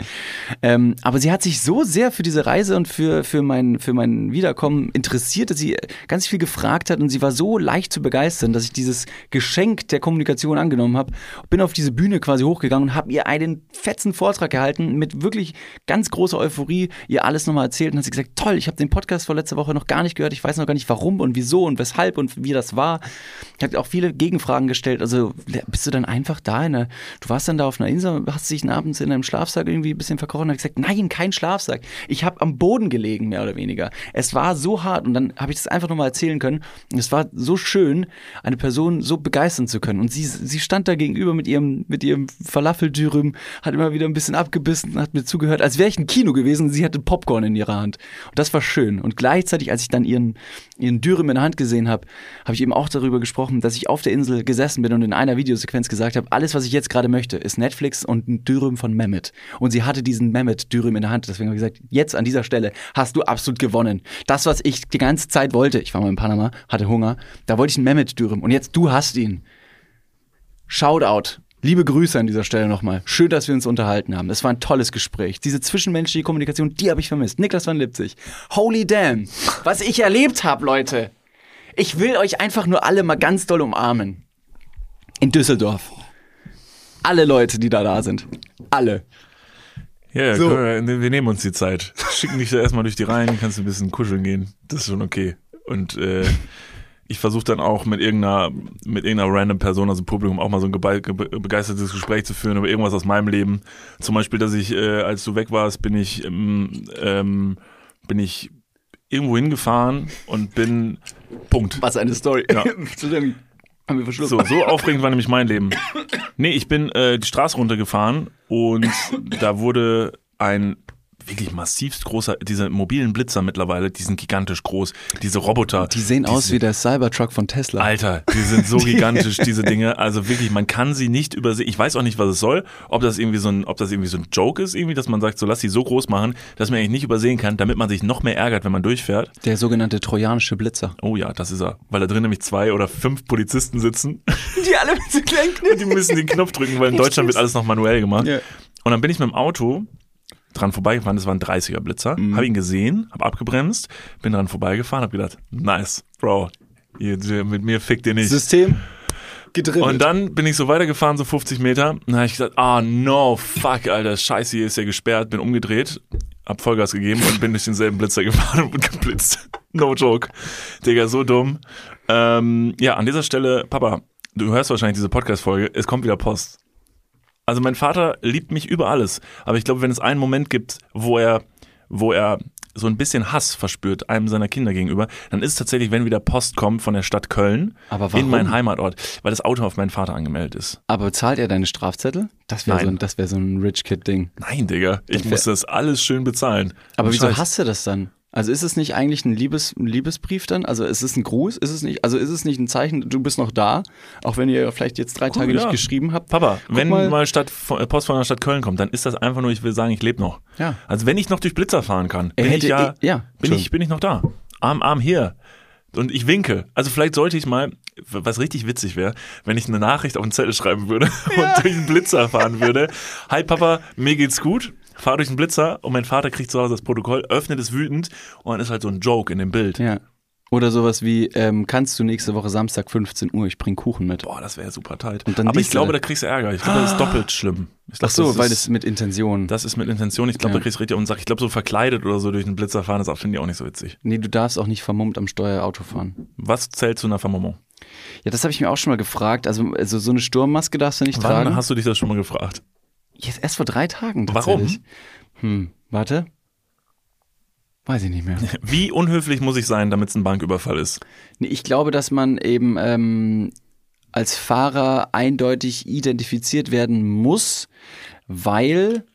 Ähm, aber sie hat sich so sehr für diese Reise und für, für, mein, für mein Wiederkommen interessiert, dass sie ganz viel gefragt hat und sie war so leicht zu begeistern, dass ich dieses Geschenk der Kommunikation angenommen habe, bin auf diese Bühne quasi hochgegangen und habe ihr einen fetzen Vortrag gehalten mit wirklich ganz großer Euphorie, ihr alles nochmal erzählt und hat sie gesagt, toll, ich habe den Podcast vor letzter Woche noch gar nicht gehört, ich weiß noch gar nicht warum und wieso und weshalb und wie das war. Ich habe auch viele Gegenfragen gestellt, also bist du dann einfach da, in der, du warst dann da auf einer Insel, hast dich abends in einem Schlafsack irgendwie ein bisschen verkrochen und hat gesagt, nein, kein Schlafsack. Ich habe am Boden gelegen, mehr oder weniger. Es war so hart und dann habe ich das einfach nochmal erzählen können. Und es war so schön, eine Person so begeistern zu können. Und sie, sie stand da gegenüber mit ihrem, mit ihrem Falafeldürüm, hat immer wieder ein bisschen abgebissen, hat mir zugehört, als wäre ich ein Kino gewesen. Sie hatte Popcorn in ihrer Hand. Und das war schön. Und gleichzeitig, als ich dann ihren, ihren Dürüm in der Hand gesehen habe, habe ich eben auch darüber gesprochen, dass ich auf der Insel gesessen bin und in einer Videosequenz gesagt habe, alles, was ich jetzt gerade möchte, ist Netflix und ein Dürüm Dürüm von Mehmet. Und sie hatte diesen Mehmet-Dürüm in der Hand. Deswegen habe ich gesagt, jetzt an dieser Stelle hast du absolut gewonnen. Das, was ich die ganze Zeit wollte, ich war mal in Panama, hatte Hunger, da wollte ich einen Mehmet-Dürüm. Und jetzt du hast ihn. Shoutout. Liebe Grüße an dieser Stelle nochmal. Schön, dass wir uns unterhalten haben. Es war ein tolles Gespräch. Diese zwischenmenschliche Kommunikation, die habe ich vermisst. Niklas van Lipzig. Holy damn. Was ich erlebt habe, Leute. Ich will euch einfach nur alle mal ganz doll umarmen. In Düsseldorf alle Leute, die da da sind. Alle. Ja, so. wir, wir, nehmen uns die Zeit. Schicken dich da erstmal durch die Reihen, kannst du ein bisschen kuscheln gehen. Das ist schon okay. Und äh, ich versuche dann auch mit irgendeiner, mit irgendeiner random Person, also Publikum, auch mal so ein begeistertes Gespräch zu führen über irgendwas aus meinem Leben. Zum Beispiel, dass ich, äh, als du weg warst, bin ich, ähm, ähm, bin ich irgendwo hingefahren und bin Punkt. Was eine Story. Ja. Haben wir verschluckt. So, so aufregend war nämlich mein Leben. Nee, ich bin äh, die Straße runtergefahren und da wurde ein wirklich massivst großer, diese mobilen Blitzer mittlerweile, die sind gigantisch groß. Diese Roboter. Die sehen aus wie der Cybertruck von Tesla. Alter, die sind so gigantisch, diese Dinge. Also wirklich, man kann sie nicht übersehen. Ich weiß auch nicht, was es soll. Ob das irgendwie so ein, ob das irgendwie so ein Joke ist, irgendwie, dass man sagt, so lass sie so groß machen, dass man eigentlich nicht übersehen kann, damit man sich noch mehr ärgert, wenn man durchfährt. Der sogenannte trojanische Blitzer. Oh ja, das ist er. Weil da drin nämlich zwei oder fünf Polizisten sitzen. Die alle mit so kleinen Knöpfen. Die müssen den Knopf drücken, weil in Deutschland wird alles noch manuell gemacht. Ja. Und dann bin ich mit dem Auto dran vorbeigefahren, das war ein 30er Blitzer, mhm. habe ihn gesehen, habe abgebremst, bin dran vorbeigefahren, habe gedacht, nice, Bro, ihr, mit mir fickt ihr nicht. System gedribbelt. Und dann bin ich so weitergefahren, so 50 Meter, dann habe ich gesagt, ah oh, no, fuck, Alter, scheiße, hier ist ja gesperrt, bin umgedreht, hab Vollgas gegeben und bin durch denselben Blitzer gefahren und geblitzt. No joke. Digga, so dumm. Ähm, ja, an dieser Stelle, Papa, du hörst wahrscheinlich diese Podcast-Folge, es kommt wieder Post. Also mein Vater liebt mich über alles. Aber ich glaube, wenn es einen Moment gibt, wo er, wo er so ein bisschen Hass verspürt einem seiner Kinder gegenüber, dann ist es tatsächlich, wenn wieder Post kommt von der Stadt Köln in meinen Heimatort, weil das Auto auf meinen Vater angemeldet ist. Aber zahlt er deine Strafzettel? Das wäre so, ein- das wär so ein Rich Kid-Ding. Nein, Digga, ich muss das alles schön bezahlen. Aber wieso hasst du das dann? Also ist es nicht eigentlich ein, Liebes, ein Liebesbrief dann? Also ist es ein Gruß? Ist es nicht? Also ist es nicht ein Zeichen, du bist noch da, auch wenn ihr vielleicht jetzt drei Tage Oh, ja. nicht geschrieben habt? Papa, Guck wenn mal. mal, Stadt, äh, Post von der Stadt Köln kommt, dann ist das einfach nur, ich will sagen, ich lebe noch. Ja. Also wenn ich noch durch Blitzer fahren kann, bin hätte ich ja, ja, bin ich, bin ich noch da. Arm, Arm hier. Und ich winke. Also vielleicht sollte ich mal, was richtig witzig wäre, wenn ich eine Nachricht auf einen Zettel schreiben würde und durch einen Blitzer fahren würde. Hi Papa, mir geht's gut. Fahr durch den Blitzer und mein Vater kriegt zu Hause das Protokoll, öffnet es wütend und dann ist halt so ein Joke in dem Bild. Ja. Oder sowas wie, ähm, kannst du nächste Woche Samstag 15 Uhr, ich bring Kuchen mit. Boah, das wäre super tight. Und dann Aber ich glaube, da kriegst du Ärger. Ich glaube, das ist doppelt schlimm. Ich glaub, Ach so, das weil das mit Intention. Das ist mit Intention. Ich glaube, Ja. da kriegst du richtig den Sack. Ich glaube, so verkleidet oder so durch den Blitzer fahren, das finde ich auch nicht so witzig. nee, du darfst auch nicht vermummt am Steuerauto fahren. Was zählt zu einer Vermummung? Ja, das habe ich mir auch schon mal gefragt. Also, also so eine Sturmmaske darfst du nicht Wann tragen. hast du dich das schon mal gefragt? Jetzt erst vor drei Tagen Warum? Hm, warte. Weiß ich nicht mehr. Wie unhöflich muss ich sein, damit es ein Banküberfall ist? Nee, ich glaube, dass man eben ähm, als Fahrer eindeutig identifiziert werden muss, weil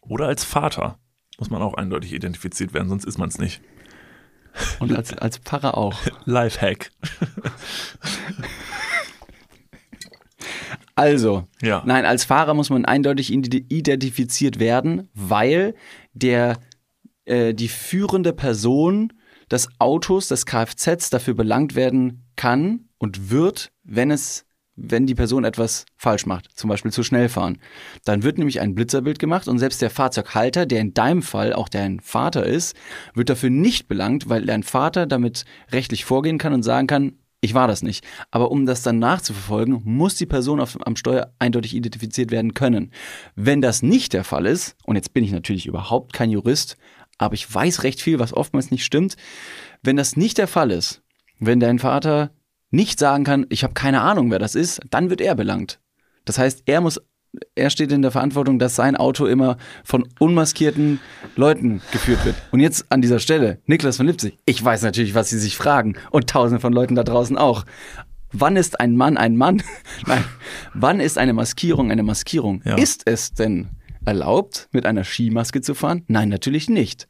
Oder als Vater muss man auch eindeutig identifiziert werden, sonst ist man es nicht. und als, als Pfarrer auch. Lifehack. Also, Ja. nein, als Fahrer muss man eindeutig ide- identifiziert werden, weil der äh, die führende Person des Autos, des Kfz dafür belangt werden kann und wird, wenn es wenn die Person etwas falsch macht, zum Beispiel zu schnell fahren. Dann wird nämlich ein Blitzerbild gemacht und selbst der Fahrzeughalter, der in deinem Fall auch dein Vater ist, wird dafür nicht belangt, weil dein Vater damit rechtlich vorgehen kann und sagen kann, ich war das nicht. Aber um das dann nachzuverfolgen, muss die Person auf, am Steuer eindeutig identifiziert werden können. Wenn das nicht der Fall ist, und jetzt bin ich natürlich überhaupt kein Jurist, aber ich weiß recht viel, was oftmals nicht stimmt, wenn das nicht der Fall ist, wenn dein Vater nicht sagen kann, ich habe keine Ahnung, wer das ist, dann wird er belangt. Das heißt, er muss, er steht in der Verantwortung, dass sein Auto immer von unmaskierten Leuten geführt wird. Und jetzt an dieser Stelle, Niklas von Lipzig, ich weiß natürlich, was Sie sich fragen und tausende von Leuten da draußen auch. Wann ist ein Mann ein Mann? Nein. Wann ist eine Maskierung eine Maskierung? Ja. Ist es denn erlaubt, mit einer Skimaske zu fahren? Nein, natürlich nicht.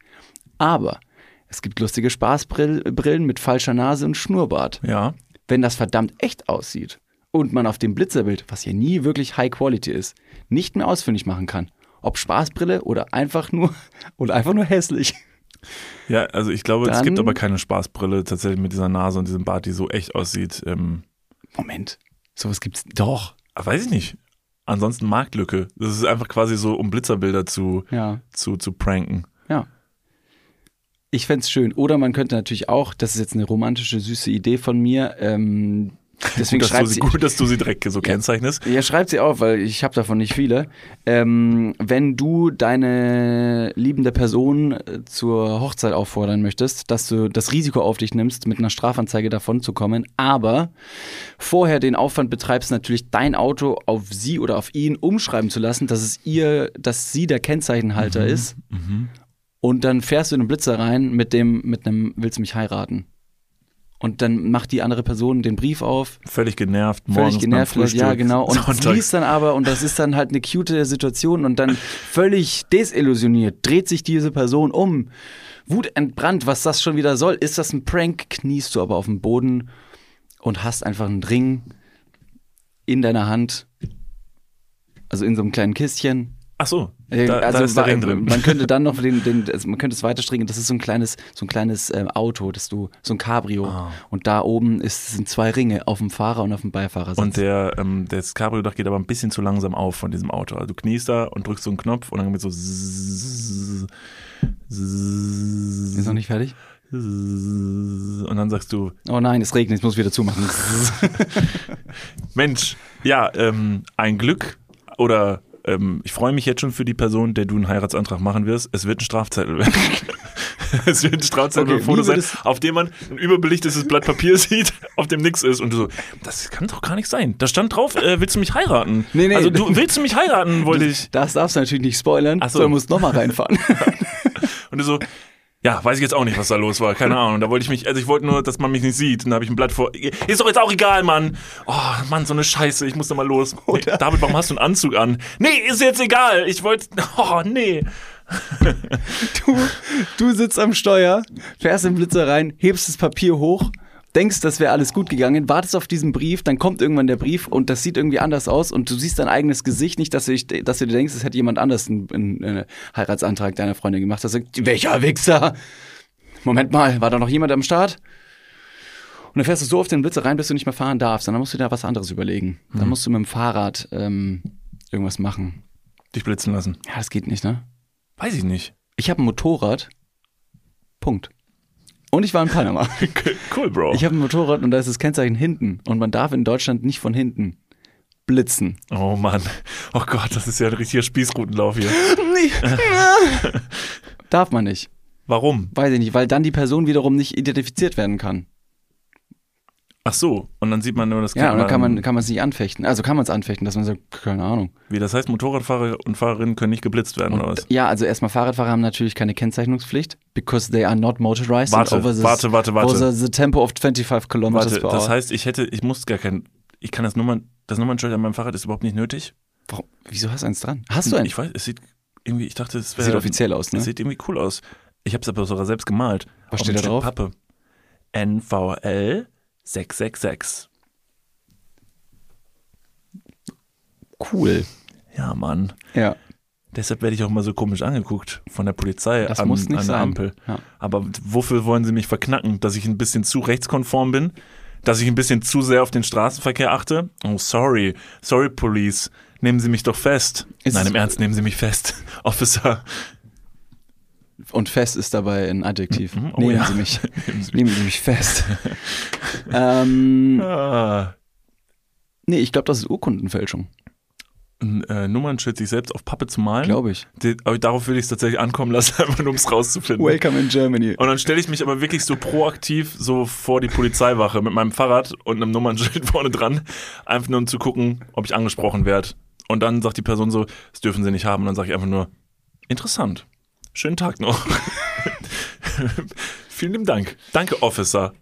Aber es gibt lustige Spaßbrillen mit falscher Nase und Schnurrbart Ja. wenn das verdammt echt aussieht und man auf dem Blitzerbild, was ja nie wirklich High Quality ist, nicht mehr ausfindig machen kann, ob Spaßbrille oder einfach nur oder einfach nur hässlich. Ja, also ich glaube, es Dann- gibt aber keine Spaßbrille tatsächlich mit dieser Nase und diesem Bart, die so echt aussieht. Ähm, Moment, sowas gibt's doch. ah, weiß ich nicht. Ansonsten Marktlücke. Das ist einfach quasi so, um Blitzerbilder zu, Ja, zu, zu pranken. ja. Ich fänd's schön. Oder man könnte natürlich auch, das ist jetzt eine romantische, süße Idee von mir, ähm, deswegen Gut, dass, sie, gut, dass du sie direkt so kennzeichnest. Ja, schreibt sie auf, weil ich habe davon nicht viele. Ähm, wenn du deine liebende Person äh, zur Hochzeit auffordern möchtest, dass du das Risiko auf dich nimmst, mit einer Strafanzeige davon zu kommen, aber vorher den Aufwand betreibst, natürlich dein Auto auf sie oder auf ihn umschreiben zu lassen, dass es ihr, dass sie der Kennzeichenhalter ist. Und dann fährst du in den Blitzer rein mit dem, mit einem, willst du mich heiraten? Und dann macht die andere Person den Brief auf, Völlig genervt, morgens völlig genervt, beim ja genau, und Sonntags. liest dann aber, und das ist dann halt eine cute Situation und dann völlig desillusioniert, dreht sich diese Person um, wutentbrannt, was das schon wieder soll, ist das ein Prank, kniest du aber auf dem Boden und hast einfach einen Ring in deiner Hand, also in so einem kleinen Kistchen, Ach so, da, also da ist der Ring drin. Man könnte dann noch den, den also man könnte es weiter stricken. Das ist so ein kleines, so ein kleines ähm, Auto, das du, so ein Cabrio. Ah. Und da oben ist, sind zwei Ringe auf dem Fahrer und auf dem Beifahrersitz. Und der, ähm, das Cabrio-Dach geht aber ein bisschen zu langsam auf von diesem Auto. Also du kniest da und drückst so einen Knopf und dann wird so zzzz, zzzz, ist noch nicht fertig? und dann sagst du, Oh nein, es regnet, ich muss wieder zumachen. Mensch, ja, ähm, ein Glück oder ähm, ich freue mich jetzt schon für die Person, der du einen Heiratsantrag machen wirst. Es wird ein Strafzettel werden. es wird ein Straßenzettel Okay, Foto sein, auf dem man ein überbelichtetes Blatt Papier sieht, auf dem nichts ist. Und du so, das kann doch gar nicht sein. Da stand drauf, äh, willst du mich heiraten? Nee, nee. Also du willst du mich heiraten, wollte ich. Das darfst du natürlich nicht spoilern, Ach so. sondern musst nochmal reinfahren. Und du so, ja, weiß ich jetzt auch nicht, was da los war. Keine Ahnung. Da wollte ich mich, also ich wollte nur, dass man mich nicht sieht. Und da habe ich ein Blatt vor. Ist doch jetzt auch egal, Mann. Oh, Mann, so eine Scheiße. Ich muss da mal los. Nee, David, warum hast du einen Anzug an? Nee, ist jetzt egal. Ich wollte. Oh, nee. Du, du sitzt am Steuer, fährst im Blitzer rein, hebst das Papier hoch, denkst, das wäre alles gut gegangen, wartest auf diesen Brief, dann kommt irgendwann der Brief und das sieht irgendwie anders aus und du siehst dein eigenes Gesicht, nicht, dass du, dass du dir denkst, es hätte jemand anders einen, einen, einen Heiratsantrag deiner Freundin gemacht. Das sagt, welcher Wichser? Moment mal, war da noch jemand am Start? Und dann fährst du so auf den Blitzer rein, bis du nicht mehr fahren darfst. Und dann musst du dir was anderes überlegen. Dann musst du mit dem Fahrrad ähm, irgendwas machen. Dich blitzen lassen. Ja, das geht nicht, ne? Weiß ich nicht. Ich habe ein Motorrad. Punkt. Und ich war in Panama. Cool, Bro. Ich habe ein Motorrad und da ist das Kennzeichen hinten. Und man darf in Deutschland nicht von hinten blitzen. oh Mann. Oh Gott, das ist ja ein richtiger Spießrutenlauf hier. Darf man nicht. Warum? Weiß ich nicht, weil dann die Person wiederum nicht identifiziert werden kann. Ach so. Und dann sieht man nur das Ja, und dann kann man kann man es nicht anfechten. Also kann man es anfechten, dass man sagt, keine Ahnung. Wie das heißt, Motorradfahrer und Fahrerinnen können nicht geblitzt werden, oder was? Ja, also erstmal Fahrradfahrer haben natürlich keine Kennzeichnungspflicht, because they are not motorized Warte, over the, warte, warte, warte. over the tempo of 25 kilometers Warte, das heißt, ich hätte, ich muss gar kein, ich kann das Nummern, das Nummernschild an meinem Fahrrad ist überhaupt nicht nötig. Warum, wieso hast du eins dran? Hast du eins? Ich weiß, es sieht irgendwie, ich dachte, es wäre. Sieht offiziell aus, ne? Es sieht irgendwie cool aus. Ich habe es aber sogar selbst gemalt. Was Auf steht da drauf? Pappe. NVL 666. Cool. Ja, Mann. Ja. Deshalb werde ich auch immer so komisch angeguckt von der Polizei Das an, muss nicht an der sein. Ampel. Ja. Aber wofür wollen sie mich verknacken? Dass ich ein bisschen zu rechtskonform bin? Dass ich ein bisschen zu sehr auf den Straßenverkehr achte? Oh, sorry. Sorry, Police. Nehmen Sie mich doch fest. Ist Nein, im Ernst, nehmen Sie mich fest. Officer. Und fest ist dabei ein Adjektiv. Mhm, oh Nehmen ja. Sie mich. Nehmen Sie mich. Nehmen Sie mich fest. ähm, Ah, nee, ich glaube, das ist Urkundenfälschung. ein äh, Nummernschild sich selbst auf Pappe zu malen. Glaube ich. Die- Aber darauf würde ich es tatsächlich ankommen lassen, einfach nur um es rauszufinden. Welcome in Germany. Und dann stelle ich mich aber wirklich so proaktiv so vor die Polizeiwache mit meinem Fahrrad und einem Nummernschild vorne dran, einfach nur um zu gucken, ob ich angesprochen werde. Und dann sagt die Person so, das dürfen sie nicht haben. Und dann sage ich einfach nur, interessant. Schönen Tag noch. Vielen lieben Dank. Danke, Officer.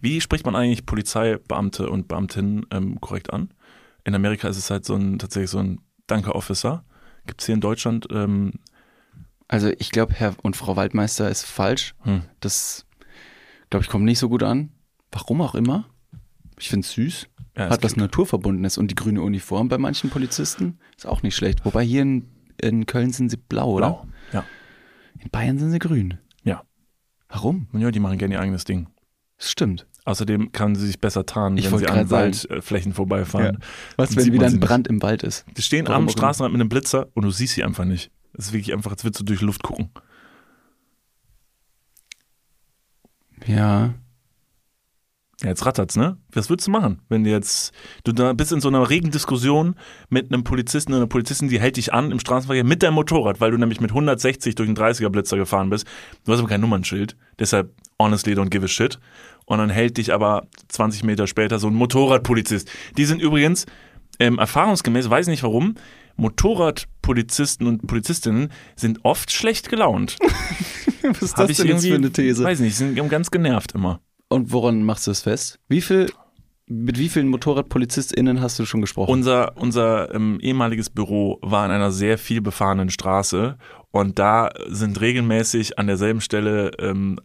Wie spricht man eigentlich Polizeibeamte und Beamtinnen ähm, korrekt an? In Amerika ist es halt so ein tatsächlich so ein Danke, Officer. Gibt es hier in Deutschland ähm, Also ich glaube, Herr und Frau Waldmeister ist falsch. Hm. Das, glaube ich, kommt nicht so gut an. Warum auch immer. Ich finde es süß. Ja, Hat was Naturverbundenes. Und die grüne Uniform bei manchen Polizisten ist auch nicht schlecht. Wobei hier in, in Köln sind sie blau, oder? blau. Ja. In Bayern sind sie grün. Ja. Warum? Ja, die machen gerne ihr eigenes Ding. Das stimmt. Außerdem kann sie sich besser tarnen, Ich wenn sie an. Waldflächen vorbeifahren. Was, Dann wenn wieder ein Brand im Wald ist? Die stehen Warum am. Straßenrand mit einem Blitzer und du siehst sie einfach nicht. Es ist wirklich einfach, als würdest du durch Luft gucken. Ja. Ja, jetzt rattert's, ne? Was würdest du machen, wenn du jetzt, du da bist in so einer regen Diskussion mit einem Polizisten oder einer Polizistin, die hält dich an im Straßenverkehr mit deinem Motorrad, weil du nämlich mit 160 durch einen 30er Blitzer gefahren bist. Du hast aber kein Nummernschild, deshalb honestly don't give a shit. Und dann hält dich aber 20 Meter später so ein Motorradpolizist. Die sind übrigens ähm, erfahrungsgemäß, weiß nicht warum, Motorradpolizisten und Polizistinnen sind oft schlecht gelaunt. Was ist das denn jetzt für eine These? Weiß nicht, sind ganz genervt immer. Und woran machst du es fest? Wie viel, mit wie vielen MotorradpolizistInnen hast du schon gesprochen? Unser, unser ähm, ehemaliges Büro war an einer sehr viel befahrenen Straße und da sind regelmäßig an derselben Stelle, ähm,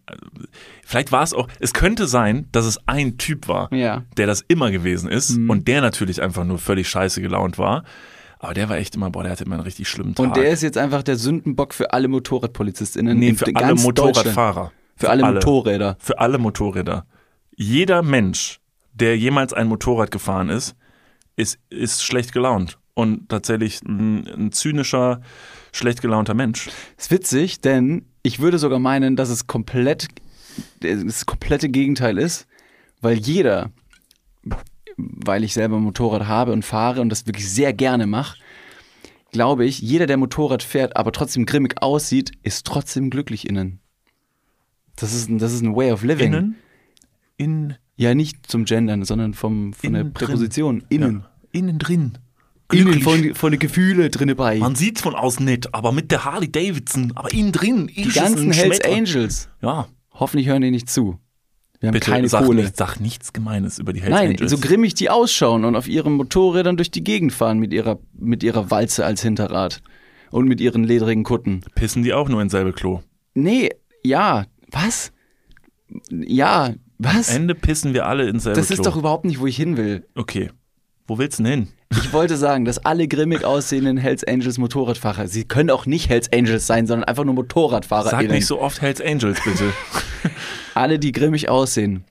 vielleicht war es auch, es könnte sein, dass es ein Typ war, ja. der das immer gewesen ist Mhm. und der natürlich einfach nur völlig scheiße gelaunt war. Aber der war echt immer, boah, der hatte immer einen richtig schlimmen Tag. Und der ist jetzt einfach der Sündenbock für alle MotorradpolizistInnen. nee, in für alle. Motorradfahrer. Für alle, Motorräder. Für alle Motorräder. Jeder Mensch, der jemals ein Motorrad gefahren ist, ist, ist schlecht gelaunt. Und tatsächlich ein, ein zynischer, schlecht gelaunter Mensch. Ist witzig, denn ich würde sogar meinen, dass es komplett das komplette Gegenteil ist, weil jeder, weil ich selber ein Motorrad habe und fahre und das wirklich sehr gerne mache, glaube ich, jeder, der Motorrad fährt, aber trotzdem grimmig aussieht, ist trotzdem glücklich innen. Das ist, ein- das ist ein Way of living. Innen? In, Ja, nicht zum Gendern, sondern vom, von der Innen drin. Präposition. Innen. Ja, innen drin. Innen von, von den Gefühle drinne bei. Man sieht von außen nicht, aber mit der Harley Davidson, aber innen drin die es ganzen Hells. Angels. Ja, Hoffentlich hören die nicht zu. Wir haben bitte keine sag, Kohle. Nicht, sag nichts Gemeines über die Hells Nein, Angels. so grimmig die ausschauen und auf ihren Motorrädern durch die Gegend fahren mit ihrer, mit ihrer Walze als Hinterrad. Und mit ihren ledrigen Kutten. Pissen die auch nur ins selbe Klo. Nee, ja, was? Ja, was? Ende pissen wir alle ins selbe Das Klo. ist doch überhaupt nicht, wo ich hin will. Okay. Wo willst du denn hin? Ich wollte sagen, dass alle grimmig aussehenden Hells Angels Motorradfahrer, sie können auch nicht Hells Angels sein, sondern einfach nur Motorradfahrer. Sag nicht so oft Hells Angels, bitte. Alle, die grimmig aussehen,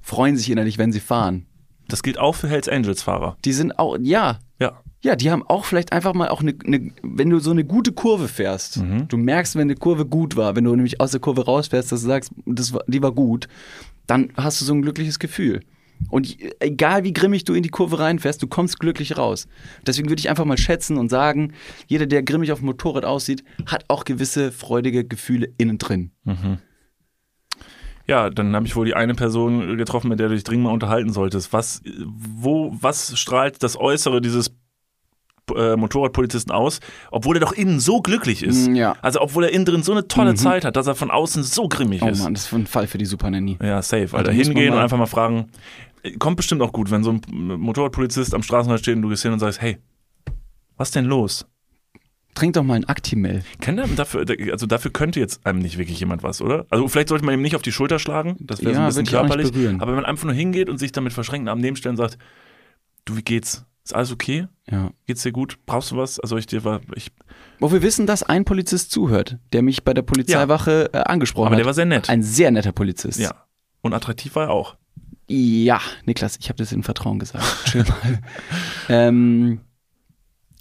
freuen sich innerlich, wenn sie fahren. Das gilt auch für Hells Angels Fahrer. Die sind auch, ja, Ja. Ja, die haben auch vielleicht einfach mal auch eine, eine wenn du so eine gute Kurve fährst, Mhm. du merkst, wenn eine Kurve gut war, wenn du nämlich aus der Kurve rausfährst, dass du sagst, das war, die war gut, dann hast du so ein glückliches Gefühl. Und egal wie grimmig du in die Kurve reinfährst, du kommst glücklich raus. Deswegen würde ich einfach mal schätzen und sagen, jeder, der grimmig auf dem Motorrad aussieht, hat auch gewisse freudige Gefühle innen drin. Ja, dann habe ich wohl die eine Person getroffen, mit der du dich dringend mal unterhalten solltest. Was, wo, was strahlt das Äußere dieses äh, Motorradpolizisten aus, obwohl er doch innen so glücklich ist? Mm, ja. Also obwohl er innen drin so eine tolle Zeit hat, dass er von außen so grimmig Oh ist. Mann, das ist ein Fall für die Super Nanny. Ja, safe. Also Alter, man hingehen und einfach mal fragen. Kommt bestimmt auch gut, wenn so ein Motorradpolizist am Straßenrand steht und du gehst hin und sagst, hey, was denn los? Trink doch mal ein Actimel. Dafür, also dafür könnte jetzt einem nicht wirklich jemand was, oder? Also vielleicht sollte man ihm nicht auf die Schulter schlagen, das wäre so Ja, ein bisschen körperlich. Aber wenn man einfach nur hingeht und sich dann mit verschränkten Armen nebenstellen und sagt, du, wie geht's? Ist alles okay? Ja. Geht's dir gut? Brauchst du was? Also ich dir war, ich, Wo wir wissen, dass ein Polizist zuhört, der mich bei der Polizeiwache äh, angesprochen aber hat. der war sehr nett. Ein sehr netter Polizist. ja. Und attraktiv war er auch. Ja, Niklas, ich habe das in Vertrauen gesagt. Chill mal. ähm,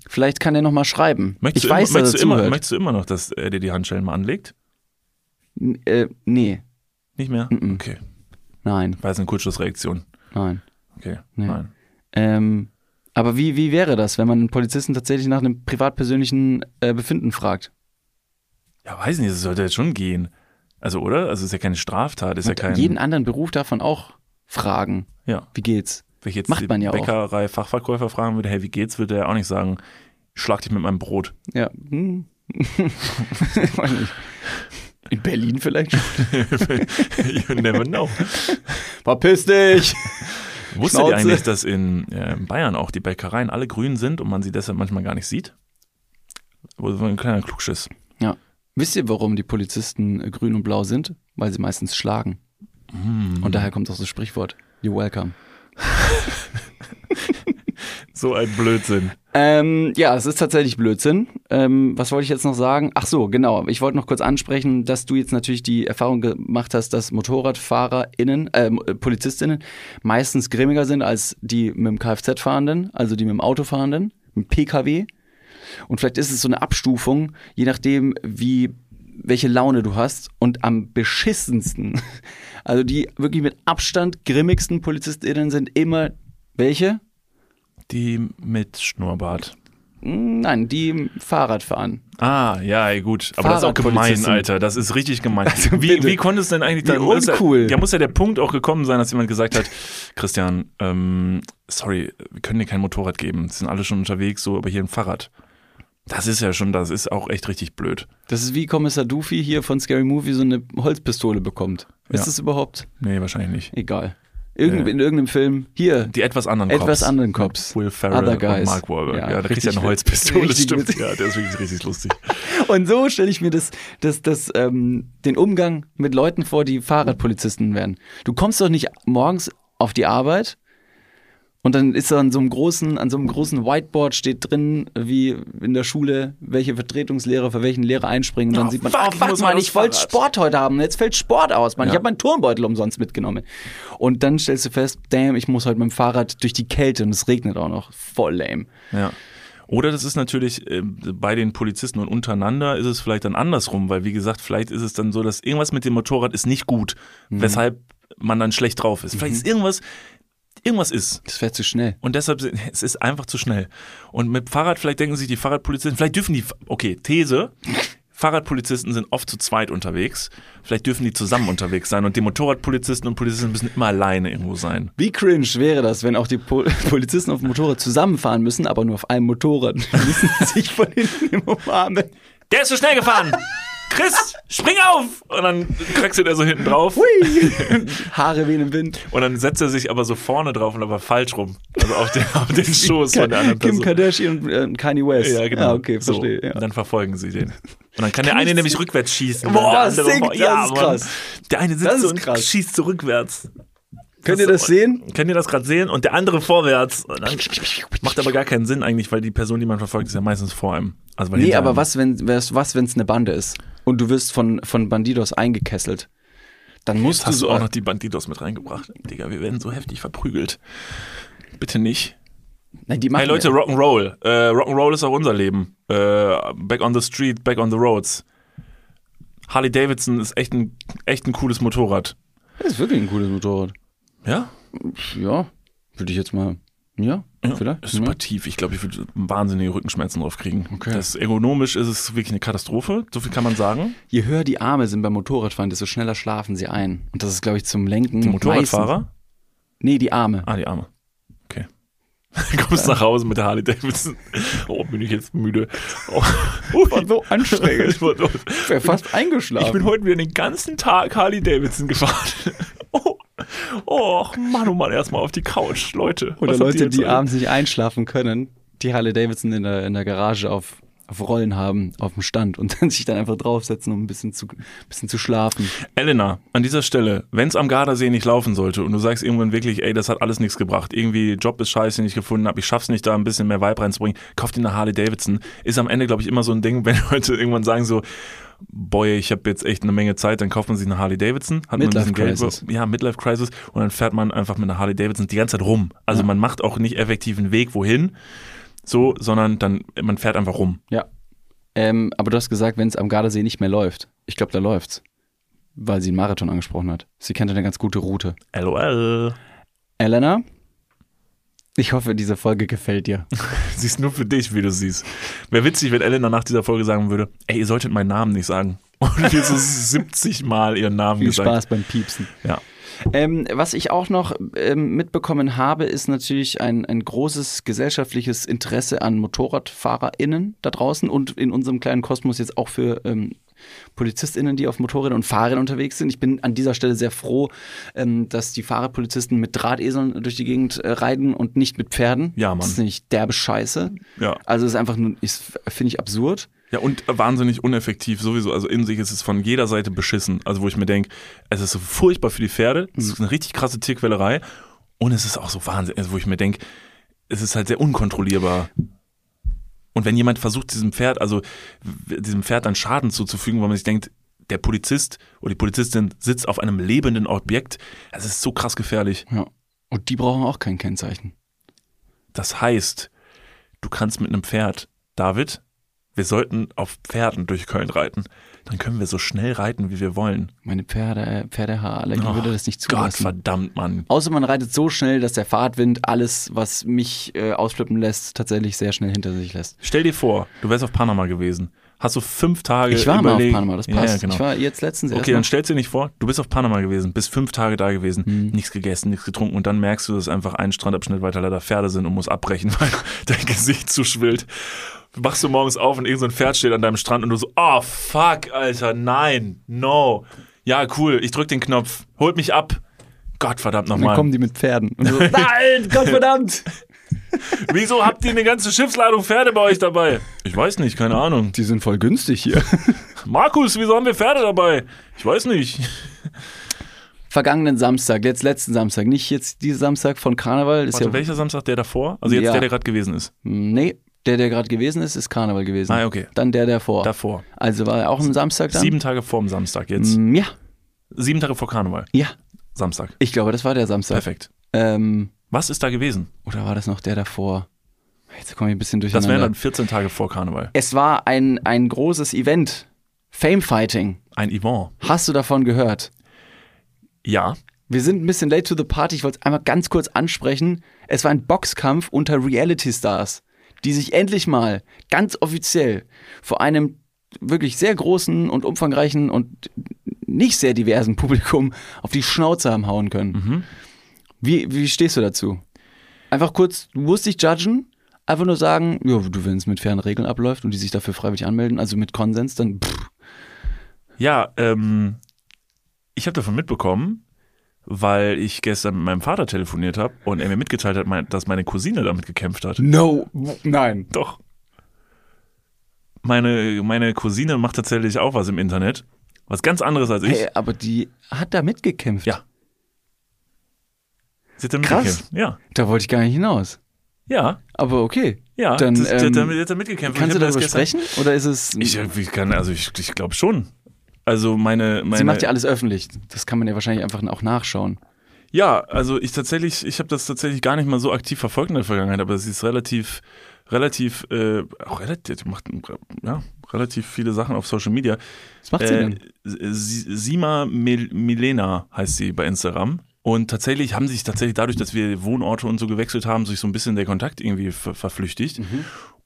vielleicht kann er noch mal schreiben. Möchtest, ich du, weiß, immer, dass möchtest, er du immer, möchtest du immer noch, dass er dir die Handschellen mal anlegt? N- äh, nee, Nicht mehr? Mhm. Okay. nein, War jetzt eine Kurzschlussreaktion. nein. Okay. Nee. Nein. Ähm, aber wie, wie wäre das, wenn man einen Polizisten tatsächlich nach einem privatpersönlichen äh, Befinden fragt? Ja, weiß nicht, das sollte jetzt schon gehen. Also, oder? Also, ist ja keine Straftat, ist ja kein. Jeden anderen Beruf darf man auch fragen. ja. Wie geht's? Wenn ich jetzt Macht man ja auch. Bäckerei Fachverkäufer fragen würde, hey, wie geht's, würde er auch nicht sagen, schlag dich mit meinem Brot. Ja. Hm. In Berlin vielleicht schon. you never know. Verpiss dich! Wusstet ihr eigentlich, dass in äh, Bayern auch die Bäckereien alle grün sind und man sie deshalb manchmal gar nicht sieht? Wo so ein kleiner Klugschiss. Ja. Wisst ihr, warum die Polizisten grün und blau sind? Weil sie meistens schlagen. Mm. Und daher kommt auch das Sprichwort. You're welcome. So ein Blödsinn. Ähm, ja, es ist tatsächlich Blödsinn. Ähm, was wollte ich jetzt noch sagen? Ach so, genau. Ich wollte noch kurz ansprechen, dass du jetzt natürlich die Erfahrung gemacht hast, dass MotorradfahrerInnen, äh, PolizistInnen meistens grimmiger sind als die mit dem Kfz fahrenden, also die mit dem Auto fahrenden, mit dem PKW. Und vielleicht ist es so eine Abstufung, je nachdem, wie welche Laune du hast und am beschissensten, also die wirklich mit Abstand grimmigsten PolizistInnen sind immer welche? Die mit Schnurrbart. Nein, die Fahrrad fahren. Ah, ja, gut. Aber das ist auch gemein. Alter. Das ist richtig gemein. Also wie, wie konnte es denn eigentlich dann. uncool. Ja, muss ja der Punkt auch gekommen sein, dass jemand gesagt hat: Christian, ähm, sorry, wir können dir kein Motorrad geben. Die sind alle schon unterwegs, so, aber hier ein Fahrrad. Das ist ja schon, das ist auch echt richtig blöd. Das ist wie Kommissar Doofy hier von Scary Movie so eine Holzpistole bekommt. Ist Ja. das überhaupt? Nee, wahrscheinlich nicht. Egal. Irgend, Ja. In irgendeinem Film. Hier. Die etwas anderen Etwas Cops. anderen Cops. Will Ferrell Other und guys. Mark Wahlberg. Ja, Ja, da kriegt ja eine Holzpistole, das stimmt. Ja, der ist wirklich richtig lustig. Und so stelle ich mir das, das, das, ähm, den Umgang mit Leuten vor, die Fahrradpolizisten werden. Du kommst doch nicht morgens auf die Arbeit und dann ist da an so einem großen, an so einem großen Whiteboard steht drin, wie in der Schule, welche Vertretungslehrer für welchen Lehrer einspringen. Und dann Oh, sieht man, fuck, oh ich fuck, muss das ich wollte. Sport heute haben. Jetzt fällt Sport aus, Mann. Ich Ja. habe meinen Turnbeutel umsonst mitgenommen. Und dann stellst du fest, damn, ich muss heute mit dem Fahrrad durch die Kälte und es regnet auch noch. Voll lame. Ja. Oder das ist natürlich äh, bei den Polizisten und untereinander ist es vielleicht dann andersrum, weil wie gesagt, vielleicht ist es dann so, dass irgendwas mit dem Motorrad ist nicht gut, Mhm. weshalb man dann schlecht drauf ist. Vielleicht ist irgendwas, irgendwas ist. Das fährt zu schnell. Und deshalb, es ist einfach zu schnell. Und mit Fahrrad, vielleicht denken sich die Fahrradpolizisten, vielleicht dürfen die, okay, These, Fahrradpolizisten sind oft zu zweit unterwegs. Vielleicht dürfen die zusammen unterwegs sein und die Motorradpolizisten und Polizisten müssen immer alleine irgendwo sein. Wie cringe wäre das, wenn auch die Pol Polizisten auf dem Motorrad zusammenfahren müssen, aber nur auf einem Motorrad. Die müssen sich von hinten im umarmen. Der ist zu schnell gefahren! Chris, spring auf! Und dann kraxelt er so hinten drauf. Hui. Haare wie im Wind. Und dann setzt er sich aber so vorne drauf und aber falsch rum. Also auf den, auf den Schoß von der anderen Kim Person. Kardashian und äh, Kanye West. Ja, genau. Ja, okay, So, verstehe. Und Ja. dann verfolgen sie den. Und dann kann der eine nämlich rückwärts schießen. Boah, und der andere sick, vor- das ja, ist Mann. krass. Der eine sitzt so und krass. schießt so rückwärts. Könnt ihr das sehen? Könnt ihr das gerade sehen? Und der andere vorwärts. Macht aber gar keinen Sinn eigentlich, weil die Person, die man verfolgt, ist ja meistens vor einem. Also Nee, aber einem. was, wenn was, was, wenn's eine Bande ist und du wirst von, von Bandidos eingekesselt? Dann musst Jetzt hast du du auch noch die Bandidos mit reingebracht. Digga, wir werden so heftig verprügelt. Bitte nicht. Nein, die machen Hey Leute, Rock'n'Roll. Äh, Rock'n'Roll ist auch unser Leben. Äh, back on the street, back on the roads. Harley Davidson ist echt ein, echt ein cooles Motorrad. das ist wirklich ein cooles Motorrad. Ja? Ja, würde ich jetzt mal. Ja, Ja, vielleicht. Ist super tief. Ich glaube, ich würde wahnsinnige Rückenschmerzen drauf kriegen. Okay. Das ergonomisch ist es wirklich eine Katastrophe. So viel kann man sagen. Je höher die Arme sind beim Motorradfahren, desto schneller schlafen sie ein. Und das ist, glaube ich, zum Lenken. Die Motorradfahrer? Meistens, nee, die Arme. Ah, die Arme. Okay. Kommst nach Hause mit der Harley Davidson. Oh, bin ich jetzt müde. Oh, War so anstrengend. ich, war- fast eingeschlafen. ich bin heute wieder den ganzen Tag Harley Davidson gefahren. Oh, oh Mann, oh Mann, erstmal auf die Couch, Leute. Oder Leute, die alle? abends nicht einschlafen können, die Harley Davidson in der, in der Garage auf, auf Rollen haben, auf dem Stand und dann sich dann einfach draufsetzen, um ein bisschen zu, ein bisschen zu schlafen. Elena, an dieser Stelle, wenn es am Gardasee nicht laufen sollte und du sagst irgendwann wirklich, ey, das hat alles nichts gebracht, irgendwie Job ist scheiße, den ich gefunden habe, ich schaff's nicht, da ein bisschen mehr Vibe reinzubringen, kauf dir eine Harley Davidson. Ist am Ende, glaube ich, immer so ein Ding, wenn Leute irgendwann sagen so, boy, ich habe jetzt echt eine Menge Zeit, dann kauft man sich eine Harley Davidson, hat man ein bisschen Geld, ja, Midlife Crisis und dann fährt man einfach mit einer Harley Davidson die ganze Zeit rum. Also Ja. man macht auch nicht effektiv einen Weg wohin, so, sondern dann man fährt einfach rum. Ja. Ähm, aber du hast gesagt, wenn es am Gardasee nicht mehr läuft. Ich glaube, da läuft's. Weil sie einen Marathon angesprochen hat. Sie kennt eine ganz gute Route. LOL. Elena, ich hoffe, diese Folge gefällt dir. Sie ist nur für dich, wie du siehst. Wäre witzig, wenn Elena nach dieser Folge sagen würde, ey, ihr solltet meinen Namen nicht sagen. Und wir so 70 Mal ihren Namen Viel gesagt. Spaß beim Piepsen. Ja. Ähm, was ich auch noch ähm, mitbekommen habe, ist natürlich ein, ein großes gesellschaftliches Interesse an MotorradfahrerInnen da draußen und in unserem kleinen Kosmos jetzt auch für ähm, PolizistInnen, die auf Motorrädern und Fahrrädern unterwegs sind. Ich bin an dieser Stelle sehr froh, ähm, dass die Fahrradpolizisten mit Drahteseln durch die Gegend äh, reiten und nicht mit Pferden. Ja, Mann. Das ist nämlich derbe Scheiße. Ja. Also es ist einfach nur, finde ich absurd. Ja, und wahnsinnig uneffektiv sowieso. Also in sich ist es von jeder Seite beschissen. Also wo ich mir denke, es ist so furchtbar für die Pferde, es ist eine richtig krasse Tierquälerei und es ist auch so wahnsinnig, also wo ich mir denke, es ist halt sehr unkontrollierbar. Und wenn jemand versucht, diesem Pferd, also diesem Pferd dann Schaden zuzufügen, weil man sich denkt, der Polizist oder die Polizistin sitzt auf einem lebenden Objekt, das ist so krass gefährlich. Ja. Und die brauchen auch kein Kennzeichen. Das heißt, du kannst mit einem Pferd, David, wir sollten auf Pferden durch Köln reiten. Dann können wir so schnell reiten, wie wir wollen. Meine Pferde, äh, Pferdehaarallergie Oh, würde das nicht Gott zulassen. verdammt, Mann. Außer man reitet so schnell, dass der Fahrtwind alles, was mich äh, ausflippen lässt, tatsächlich sehr schnell hinter sich lässt. Stell dir vor, du wärst auf Panama gewesen. Hast du fünf Tage Ich war mal auf überlegt- Panama, das passt. Ja, genau. Ich war jetzt letztens Okay, dann stellst du dir nicht vor, du bist auf Panama gewesen, bist fünf Tage da gewesen, Mhm. nichts gegessen, nichts getrunken und dann merkst du, dass einfach ein Strandabschnitt weiter leider Pferde sind und musst abbrechen, weil dein Gesicht zu schwillt. Wachst du morgens auf und irgend so ein Pferd steht an deinem Strand und du so, oh fuck, Alter, nein, no. Ja, cool, ich drück den Knopf, holt mich ab. Gott verdammt Und dann nochmal. kommen die mit Pferden. Und so, Nein, Gott verdammt! Wieso habt ihr eine ganze Schiffsladung Pferde bei euch dabei? Ich weiß nicht, keine Ahnung. Die sind voll günstig hier. Markus, wieso haben wir Pferde dabei? Ich weiß nicht. Vergangenen Samstag, jetzt letzten Samstag, nicht jetzt dieser Samstag von Karneval. Ist Warte, ja, welcher Samstag der davor? Also jetzt Ja. der, der gerade gewesen ist. Nee, der, der gerade gewesen ist, ist Karneval gewesen. Ah, okay. Dann der davor. Davor. Also war er auch ein Samstag dann? Sieben Tage vorm Samstag jetzt. Mm, Ja, Sieben Tage vor Karneval. ja. Samstag. Ich glaube, das war der Samstag. Perfekt. Ähm, Was ist da gewesen? oder war das noch der davor? Jetzt komme ich ein bisschen Das durcheinander. wären dann 14 Tage vor Karneval. Es war ein, ein großes Event. Fame Fighting. Ein Yvonne. Hast du davon gehört? Ja. Wir sind ein bisschen late to the party. Ich wollte es einmal ganz kurz ansprechen. Es war ein Boxkampf unter Reality Stars, die sich endlich mal ganz offiziell vor einem wirklich sehr großen und umfangreichen und nicht sehr diversen Publikum auf die Schnauze haben hauen können. Mhm. Wie, wie stehst du dazu? Einfach kurz, du musst dich judgen, einfach nur sagen, ja, du, wenn es mit fairen Regeln abläuft und die sich dafür freiwillig anmelden, also mit Konsens, dann pff, Ja, ähm, ich habe davon mitbekommen, weil ich gestern mit meinem Vater telefoniert habe und er mir mitgeteilt hat, dass meine Cousine damit gekämpft hat. no, nein. Doch. Meine, meine Cousine macht tatsächlich auch was im Internet. Was ganz anderes als ich. Hey, aber die hat da mitgekämpft. Ja. Sie hat damit Krass. gekämpft. Ja. Da wollte ich gar nicht hinaus. Ja. Aber okay. Ja. Dann, das, ähm, damit, damit gekämpft. Kannst du darüber gestern- sprechen? Oder ist es. Ich, ich kann, also ich, ich glaube schon. Also meine, meine sie macht ja alles öffentlich. Das kann man ja wahrscheinlich einfach auch nachschauen. Ja, also ich tatsächlich, ich habe das tatsächlich gar nicht mal so aktiv verfolgt in der Vergangenheit, aber sie ist relativ, relativ, äh, auch relativ, macht ja, relativ viele Sachen auf Social Media. Was macht sie Äh, denn? Si- Sima Mil Milena heißt sie bei Instagram. Und tatsächlich haben sich tatsächlich dadurch, dass wir Wohnorte und so gewechselt haben, sich so ein bisschen der Kontakt irgendwie ver verflüchtigt.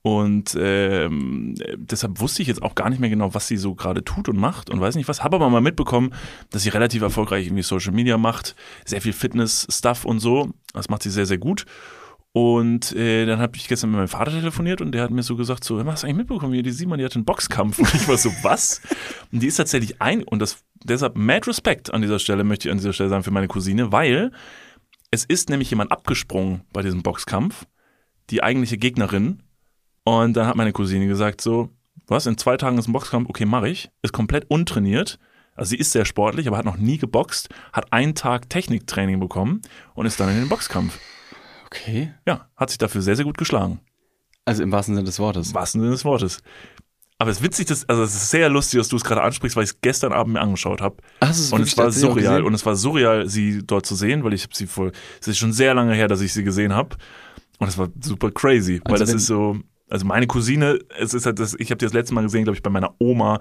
Und ähm, deshalb wusste ich jetzt auch gar nicht mehr genau, was sie so gerade tut und macht und weiß nicht was. Habe aber mal mitbekommen, dass sie relativ erfolgreich irgendwie Social Media macht, sehr viel Fitness-Stuff und so. Das macht sie sehr, sehr gut. Und äh, dann habe ich gestern mit meinem Vater telefoniert und der hat mir so gesagt, so, "Hör mal, hast du eigentlich mitbekommen, wie die Simon, die hat einen Boxkampf. Und ich war so, was? Und die ist tatsächlich ein, und das deshalb mad Respekt an dieser Stelle, möchte ich an dieser Stelle sagen für meine Cousine, weil es ist nämlich jemand abgesprungen bei diesem Boxkampf, die eigentliche Gegnerin. Und dann hat meine Cousine gesagt, so, was, in zwei Tagen ist ein Boxkampf, okay, mache ich. Ist komplett untrainiert. Also sie ist sehr sportlich, aber hat noch nie geboxt, hat einen Tag Techniktraining bekommen und ist dann in den Boxkampf. Okay. Ja, hat sich dafür sehr, sehr gut geschlagen. Also im wahrsten Sinne des Wortes. Im wahrsten Sinne des Wortes. Aber es ist witzig, dass, also es ist sehr lustig, dass du es gerade ansprichst, weil ich es gestern Abend mir angeschaut habe. Ist Und es war surreal. Und es war surreal, sie dort zu sehen, weil ich habe sie voll. Es ist schon sehr lange her, dass ich sie gesehen habe. Und es war super crazy, weil Also das wenn- ist so. Also meine Cousine, es ist halt das, ich habe die das letzte Mal gesehen, glaube ich, bei meiner Oma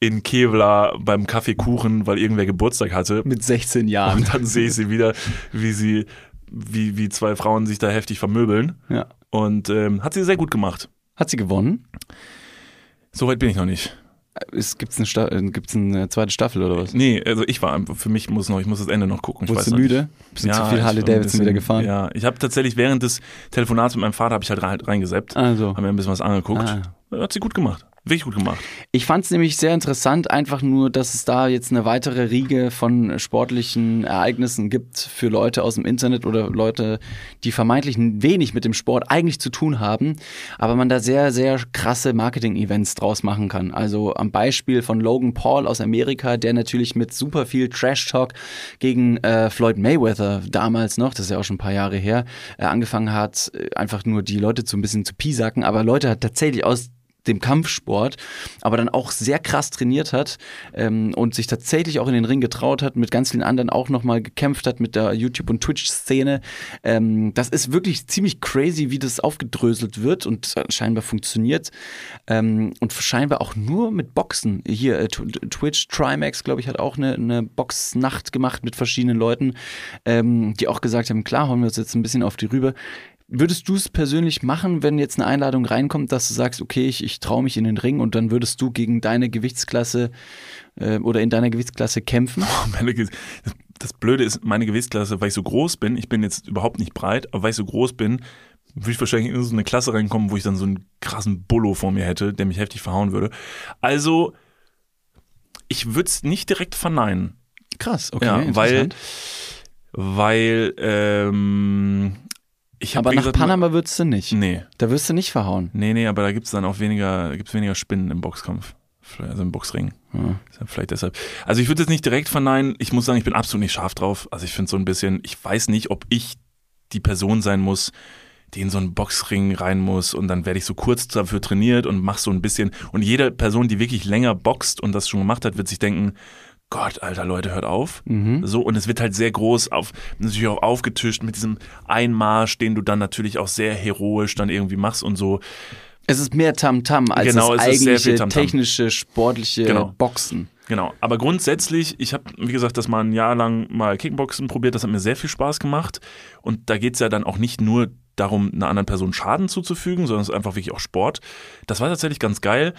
in Kevlar beim Kaffeekuchen, weil irgendwer Geburtstag hatte. Mit 16 Jahren. Und dann sehe ich sie wieder, wie sie, wie, wie zwei Frauen sich da heftig vermöbeln. Ja. Und ähm, hat sie sehr gut gemacht. Hat sie gewonnen? Soweit bin ich noch nicht. Es gibt's eine, Sta äh, gibt's eine zweite Staffel oder was? Nee, also ich war einfach, für mich muss noch, ich muss das Ende noch gucken. Wurdest weiß du müde? Bist du zu viel Harley Davidson wieder gefahren? Ja, ich habe tatsächlich während des Telefonats mit meinem Vater habe ich halt rein, reingeseppt, Also. habe mir ein bisschen was angeguckt. Ah. Hat sie gut gemacht, wirklich gut gemacht. Ich fand es nämlich sehr interessant, einfach nur, dass es da jetzt eine weitere Riege von sportlichen Ereignissen gibt für Leute aus dem Internet oder Leute, die vermeintlich wenig mit dem Sport eigentlich zu tun haben, aber man da sehr, sehr krasse Marketing-Events draus machen kann. Also am Beispiel von Logan Paul aus Amerika, der natürlich mit super viel Trash-Talk gegen äh, Floyd Mayweather damals noch, das ist ja auch schon ein paar Jahre her, äh, angefangen hat, äh, einfach nur die Leute so ein bisschen zu piesacken, aber Leute hat tatsächlich aus dem Kampfsport, aber dann auch sehr krass trainiert hat ähm, und sich tatsächlich auch in den Ring getraut hat, mit ganz vielen anderen auch nochmal gekämpft hat mit der YouTube- und Twitch-Szene. Ähm, das ist wirklich ziemlich crazy, wie das aufgedröselt wird und scheinbar funktioniert. Ähm, und scheinbar auch nur mit Boxen. Hier, äh, Tw- Twitch, Trimax, glaube ich, hat auch eine, eine Boxnacht gemacht mit verschiedenen Leuten, ähm, die auch gesagt haben, klar, hauen wir uns jetzt ein bisschen auf die Rübe. Würdest du es persönlich machen, wenn jetzt eine Einladung reinkommt, dass du sagst, okay, ich, ich traue mich in den Ring und dann würdest du gegen deine Gewichtsklasse äh, oder in deiner Gewichtsklasse kämpfen? Meine Ge- Das, Blöde ist, meine Gewichtsklasse, weil ich so groß bin, ich bin jetzt überhaupt nicht breit, aber weil ich so groß bin, würde ich wahrscheinlich in so eine Klasse reinkommen, wo ich dann so einen krassen Bullo vor mir hätte, der mich heftig verhauen würde. Also, ich würde es nicht direkt verneinen. Krass, okay. ja, weil, weil, ähm, ich Aber nach Panama würdest du nicht. Nee, Da wirst du nicht verhauen. nee, nee, aber da gibt's dann auch weniger, gibt's weniger Spinnen im Boxkampf. Also im Boxring. Ja. Vielleicht deshalb. Also ich würde jetzt nicht direkt verneinen. Ich muss sagen, ich bin absolut nicht scharf drauf. Also ich finde so ein bisschen, ich weiß nicht, ob ich die Person sein muss, die in so einen Boxring rein muss und dann werde ich so kurz dafür trainiert und mach so ein bisschen. Und jede Person, die wirklich länger boxt und das schon gemacht hat, wird sich denken, Gott, alter Leute, hört auf. Mhm. So, und es wird halt sehr groß auf, natürlich auch aufgetischt mit diesem Einmarsch, den du dann natürlich auch sehr heroisch dann irgendwie machst und so. Es ist mehr Tamtam als Genau, das es eigentliche viel Tamtam. technische, sportliche Genau. Boxen. Genau, aber grundsätzlich, ich habe, wie gesagt, das mal ein Jahr lang mal Kickboxen probiert, das hat mir sehr viel Spaß gemacht. Und da geht's ja dann auch nicht nur darum, einer anderen Person Schaden zuzufügen, sondern es ist einfach wirklich auch Sport. Das war tatsächlich ganz geil.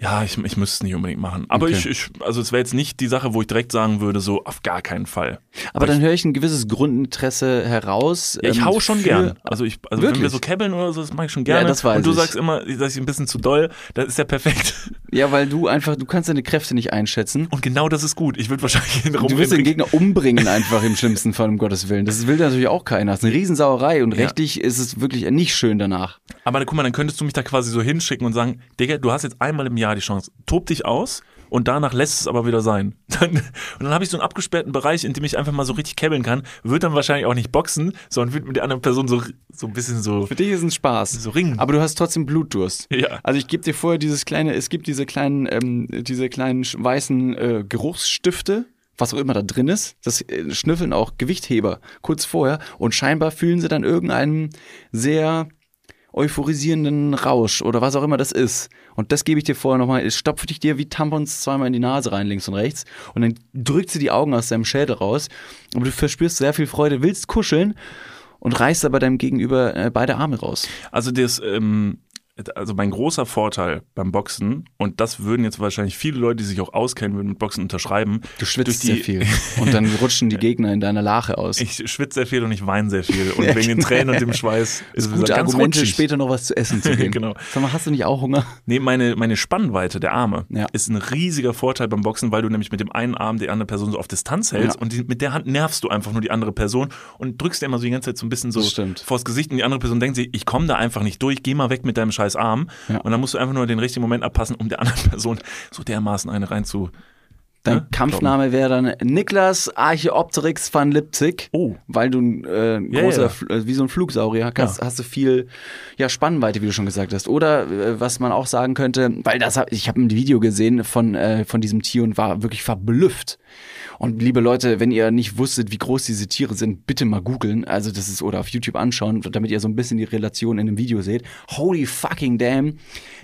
Ja, ich, ich müsste es nicht unbedingt machen. Aber Okay. ich, ich, also es wäre jetzt nicht die Sache, wo ich direkt sagen würde, so auf gar keinen Fall. Aber dann höre ich ein gewisses Grundinteresse heraus. Ja, ich ähm, hau schon gern. Also ich, also wenn Wirklich? wir so kebbeln oder so, das mache ich schon gerne. Ja, das weiß Und du ich. sagst immer, dass ich ein bisschen zu doll. Das ist ja perfekt. Ja, weil du einfach, du kannst deine Kräfte nicht einschätzen. Und genau das ist gut. Ich würde wahrscheinlich den Du wirst den Gegner umbringen einfach im schlimmsten Fall, um Gottes Willen. Das will natürlich auch keiner. Das ist eine Riesensauerei und Ja. rechtlich ist es wirklich nicht schön danach. Aber guck mal, dann könntest du mich da quasi so hinschicken und sagen, Digga, du hast jetzt einmal im Jahr die Chance. Tob dich aus und danach lässt es aber wieder sein. Dann, und dann habe ich so einen abgesperrten Bereich, in dem ich einfach mal so richtig kebbeln kann. Wird dann wahrscheinlich auch nicht boxen, sondern wird mit der anderen Person so, so ein bisschen so, Für dich ist es ein Spaß. so ringen. Aber du hast trotzdem Blutdurst. Ja. Also ich gebe dir vorher dieses kleine, es gibt diese kleinen, ähm, diese kleinen weißen äh, Geruchsstifte, was auch immer da drin ist. Das äh, schnüffeln auch Gewichtheber kurz vorher und scheinbar fühlen sie dann irgendeinen sehr euphorisierenden Rausch oder was auch immer das ist. Und das gebe ich dir vorher nochmal. Es stopft dich dir wie Tampons zweimal in die Nase rein, links und rechts. Und dann drückt sie die Augen aus deinem Schädel raus. Aber du verspürst sehr viel Freude, willst kuscheln und reißt aber deinem Gegenüber äh, beide Arme raus. Also das, ähm, also mein großer Vorteil beim Boxen, und das würden jetzt wahrscheinlich viele Leute, die sich auch auskennen, würden mit Boxen unterschreiben. Du schwitzt sehr viel. Und dann rutschen die Gegner in deiner Lache aus. Ich schwitze sehr viel und ich weine sehr viel. Und wegen den genau. Tränen und dem Schweiß ist es Gute ganz Argumente, rutschig. später noch was zu essen zu gehen. Genau. Sag mal, hast du nicht auch Hunger? Nee, meine, meine Spannweite der Arme Ja. ist ein riesiger Vorteil beim Boxen, weil du nämlich mit dem einen Arm die andere Person so auf Distanz hältst Ja. und die, mit der Hand nervst du einfach nur die andere Person und drückst dir immer so die ganze Zeit so ein bisschen so vors Gesicht und die andere Person denkt sich, ich komme da einfach nicht durch, geh mal weg mit deinem scheiß Arm. Ja. Und dann musst du einfach nur den richtigen Moment abpassen, um der anderen Person so dermaßen eine rein zu. Dein Ja, Kampfname wäre dann Niklas Archeopteryx van Lipzig. Oh. Weil du äh, ein Ja, großer, ja. Fl- äh, wie so ein Flugsaurier hast, hast du viel ja, Spannweite, wie du schon gesagt hast. Oder äh, was man auch sagen könnte, weil das ich habe ein Video gesehen von, äh, von diesem Tier und war wirklich verblüfft. Und liebe Leute, wenn ihr nicht wusstet, wie groß diese Tiere sind, bitte mal googeln. Also das ist oder auf YouTube anschauen, damit ihr so ein bisschen die Relation in dem Video seht. Holy fucking damn.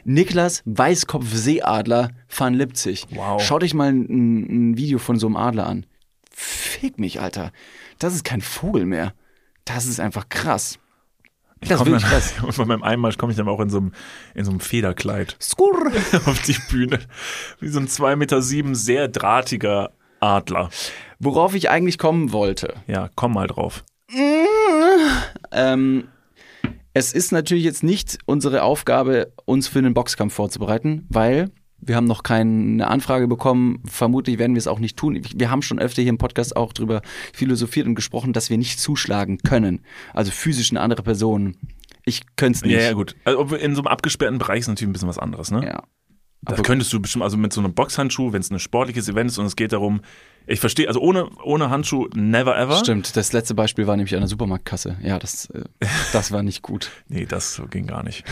Niklas Weißkopf-Seeadler van Lipzig. Wow. Schaut euch mal ein, ein Video von so einem Adler an. Fick mich, Alter. Das ist kein Vogel mehr. Das ist einfach krass. Das Komm wirklich dann, krass. und bei meinem Einmarsch komme ich dann auch in so einem, in so einem Federkleid Skurr. auf die Bühne. Wie so ein 2,7 Meter sieben, sehr drahtiger Adler. Worauf ich eigentlich kommen wollte. Ja, komm mal drauf. Ähm, es ist natürlich jetzt nicht unsere Aufgabe, uns für einen Boxkampf vorzubereiten, weil wir haben noch keine Anfrage bekommen. Vermutlich werden wir es auch nicht tun. Wir haben schon öfter hier im Podcast auch drüber philosophiert und gesprochen, dass wir nicht zuschlagen können. Also physisch eine andere Person. Ich könnte es nicht. Ja, ja, gut. Also in so einem abgesperrten Bereich ist natürlich ein bisschen was anderes, ne? Ja. Das Aber- könntest du bestimmt, also mit so einem Boxhandschuh, wenn es ein sportliches Event ist und es geht darum, ich verstehe, also ohne, ohne Handschuh, never ever. Stimmt, das letzte Beispiel war nämlich an der Supermarktkasse. Ja, das, äh, das war nicht gut. Nee, das ging gar nicht.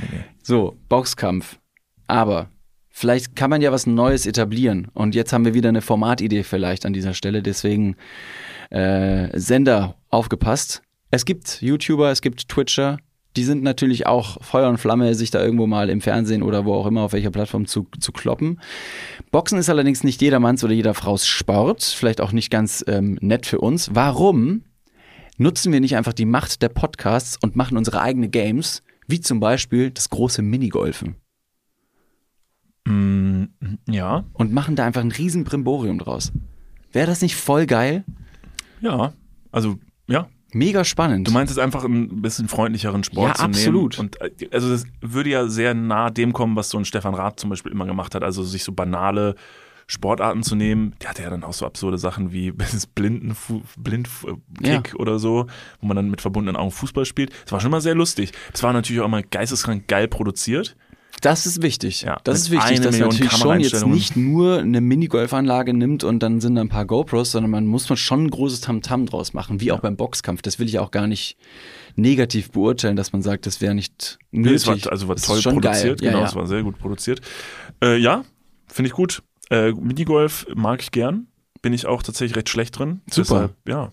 Nee, nee. So, Boxkampf. Aber vielleicht kann man ja was Neues etablieren. Und jetzt haben wir wieder eine Formatidee vielleicht an dieser Stelle. Deswegen äh, Sender aufgepasst. Es gibt YouTuber, es gibt Twitcher. Die sind natürlich auch Feuer und Flamme, sich da irgendwo mal im Fernsehen oder wo auch immer auf welcher Plattform zu, zu kloppen. Boxen ist allerdings nicht jedermanns oder jeder Fraus Sport. Vielleicht auch nicht ganz ähm, nett für uns. Warum nutzen wir nicht einfach die Macht der Podcasts und machen unsere eigene Games, wie zum Beispiel das große Minigolfen? Mm, ja, und machen da einfach ein riesen Brimborium draus. Wäre das nicht voll geil? ja. Also, ja. Mega spannend. Du meinst es einfach ein bisschen freundlicheren Sport Ja, zu nehmen. absolut. Und äh, also das würde ja sehr nah dem kommen, was so ein Stefan Rath zum Beispiel immer gemacht hat. Also sich so banale Sportarten zu nehmen. Der hatte ja dann auch so absurde Sachen wie das Blindenfu- Blindkick oder so, wo man dann mit verbundenen Augen Fußball spielt. Das war schon mal sehr lustig. Es war natürlich auch immer geisteskrank geil produziert. Das ist wichtig. Ja, das ist wichtig, dass man Million natürlich schon jetzt nicht nur eine Minigolfanlage nimmt und dann sind da ein paar GoPros, sondern man muss man schon ein großes Tamtam draus machen, wie auch beim Boxkampf. Das will ich auch gar nicht negativ beurteilen, dass man sagt, das wäre nicht Nee, es nötig. war, also war Das toll produziert, Geil. genau, ja, es ja. war sehr gut produziert. Äh, ja, finde ich gut. Äh, Minigolf mag ich gern. Bin ich auch tatsächlich recht schlecht drin. Super. Deshalb, ja.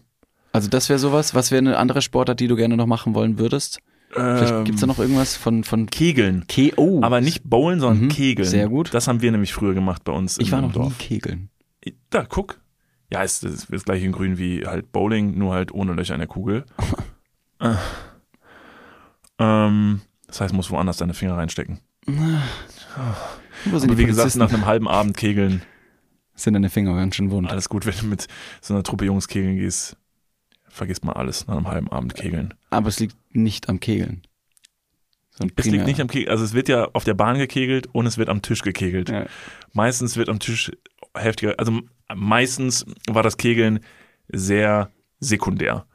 Also das wäre sowas. Was wäre eine andere Sportart, die du gerne noch machen wollen würdest? Vielleicht Ähm, gibt's da noch irgendwas von von Kegeln. Ke oh. Aber nicht Bowlen, sondern Mhm, Kegeln. sehr gut. Das haben wir nämlich früher gemacht bei uns ich war noch nie Dorf. kegeln. Da, guck. Ja, ist das ist das gleiche in grün wie halt Bowling, nur halt ohne Löcher in der Kugel. äh. ähm, das heißt, musst woanders deine Finger reinstecken. Wo sind Aber wie gesagt, nach einem halben Abend Kegeln, Sind deine Finger ganz schön wund. alles gut, wenn du mit so einer Truppe Jungs kegeln gehst, vergisst mal alles nach einem halben Abend Kegeln. Aber es liegt nicht am Kegeln. Es liegt nicht am Kegeln, also es wird ja auf der Bahn gekegelt und es wird am Tisch gekegelt. Ja. Meistens wird am Tisch heftiger, also meistens war das Kegeln sehr sekundär.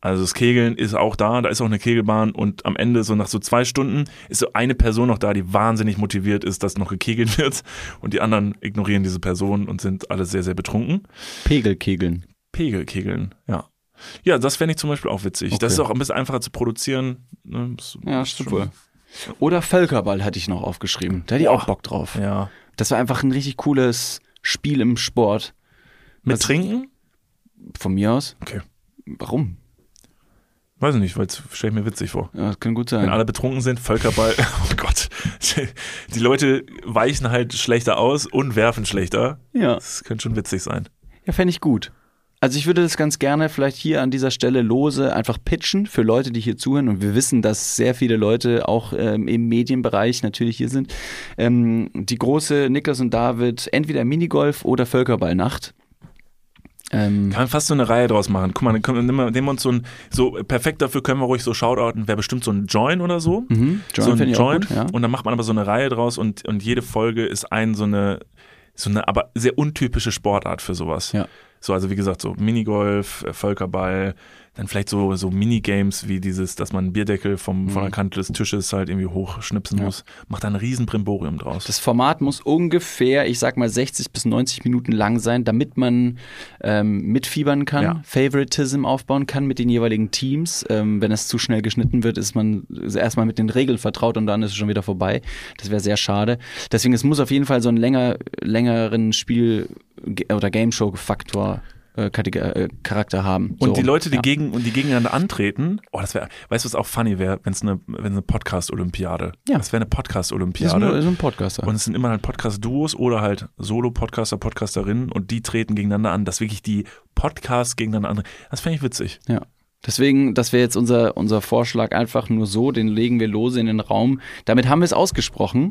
Also das Kegeln ist auch da, da ist auch eine Kegelbahn und am Ende, so nach so zwei Stunden, ist so eine Person noch da, die wahnsinnig motiviert ist, dass noch gekegelt wird und die anderen ignorieren diese Person und sind alle sehr, sehr betrunken. Pegelkegeln. Pegelkegeln, ja. Ja, das fände ich zum Beispiel auch witzig. Okay. Das ist auch ein bisschen einfacher zu produzieren. Ne? Ja, wohl. Oder Völkerball hatte ich noch aufgeschrieben. Da hätte ich auch. Bock drauf. Ja. Das war einfach ein richtig cooles Spiel im Sport. Mit Was- Trinken? Von mir aus. Okay. Warum? Weiß ich nicht, weil es stelle ich mir witzig vor. Ja, das kann gut Wenn sein. alle betrunken sind, Völkerball, oh Gott. Die Leute weichen halt schlechter aus und werfen schlechter. Ja, Das könnte schon witzig sein. ja fände ich gut. Also ich würde das ganz gerne vielleicht hier an dieser Stelle lose einfach pitchen für Leute, die hier zuhören. Und wir wissen, dass sehr viele Leute auch ähm, im Medienbereich natürlich hier sind. Ähm, die große Niklas und David, entweder Minigolf oder Völkerballnacht. Ähm, Kann man fast so eine Reihe draus machen. Guck mal, dann können nehmen wir nehmen wir uns so ein, so perfekt dafür können wir ruhig so shoutouten, wäre bestimmt so ein Join oder so. mhm, so Join ein ich auch Join. gut, ja. Und dann macht man aber so eine Reihe draus und, und jede Folge ist ein so eine, so eine aber sehr untypische Sportart für sowas. Ja. So, also wie gesagt, so Minigolf, äh, Völkerball, dann vielleicht so, so Minigames wie dieses, dass man einen Bierdeckel vom, von der Kante des Tisches halt irgendwie hochschnipsen Mhm. Ja. muss. Macht da ein riesen Brimborium draus. Das Format muss ungefähr, ich sag mal, 60 bis 90 Minuten lang sein, damit man ähm, mitfiebern kann, Ja. Favoritism aufbauen kann mit den jeweiligen Teams. Ähm, wenn es zu schnell geschnitten wird, ist man erstmal mit den Regeln vertraut und dann ist es schon wieder vorbei. Das wäre sehr schade. Deswegen, es muss auf jeden Fall so einen länger, längeren Spiel- oder Game-Show-Faktor. Äh, äh, Charakter haben. Und So, die Leute, die ja. gegen und die gegeneinander antreten, oh, das wäre, weißt du, was auch funny wäre, wenn es eine, wenn eine Podcast-Olympiade. Ja. Das wäre eine Das ist, Podcast-Olympiade. nur, ist ein Podcaster. Und es sind immer halt Podcast-Duos oder halt Solo-Podcaster, Podcasterinnen und die treten gegeneinander an, dass wirklich die Podcasts gegeneinander an. Das fände ich witzig. Ja. Deswegen, das wäre jetzt unser, unser Vorschlag einfach nur so, den legen wir lose in den Raum. Damit haben wir es ausgesprochen.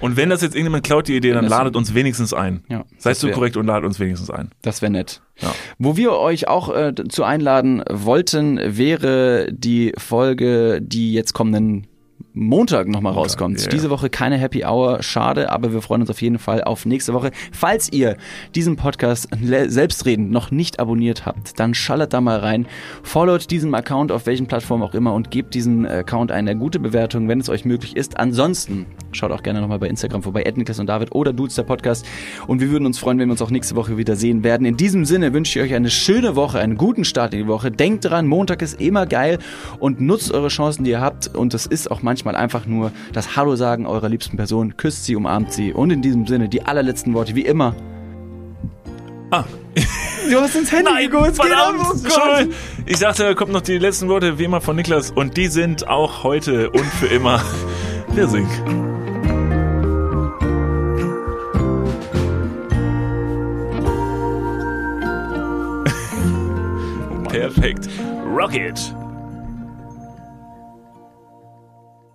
Und wenn das jetzt irgendjemand klaut, die Idee, dann Wenn ladet uns wenigstens ein. Ja, Sei das so korrekt und ladet uns wenigstens ein. Das wäre nett. Ja. Wo wir euch auch äh, zu einladen wollten, wäre die Folge, die jetzt kommenden Montag nochmal rauskommt. yeah. Diese Woche keine Happy Hour, schade, aber wir freuen uns auf jeden Fall auf nächste Woche. Falls ihr diesen Podcast selbstredend noch nicht abonniert habt, dann schallert da mal rein, followt diesem Account auf welchen Plattformen auch immer und gebt diesem Account eine gute Bewertung, wenn es euch möglich ist. Ansonsten schaut auch gerne nochmal bei Instagram vorbei, Niklas und David oder Dudes der Podcast. Und wir würden uns freuen, wenn wir uns auch nächste Woche wieder sehen werden. In diesem Sinne wünsche ich euch eine schöne Woche, einen guten Start in die Woche. Denkt dran, Montag ist immer geil und nutzt eure Chancen, die ihr habt. Und das ist auch manchmal einfach nur das Hallo sagen eurer liebsten Person. Küsst sie, umarmt sie. Und in diesem Sinne die allerletzten Worte, wie immer. Ah, Du hast ins Handy geguckt, verdammt, oh Gott. Entschuldigung. Ich dachte, da kommen noch die letzten Worte, wie immer, von Niklas. Und die sind auch heute und für immer der Sink. Perfekt. Rocket.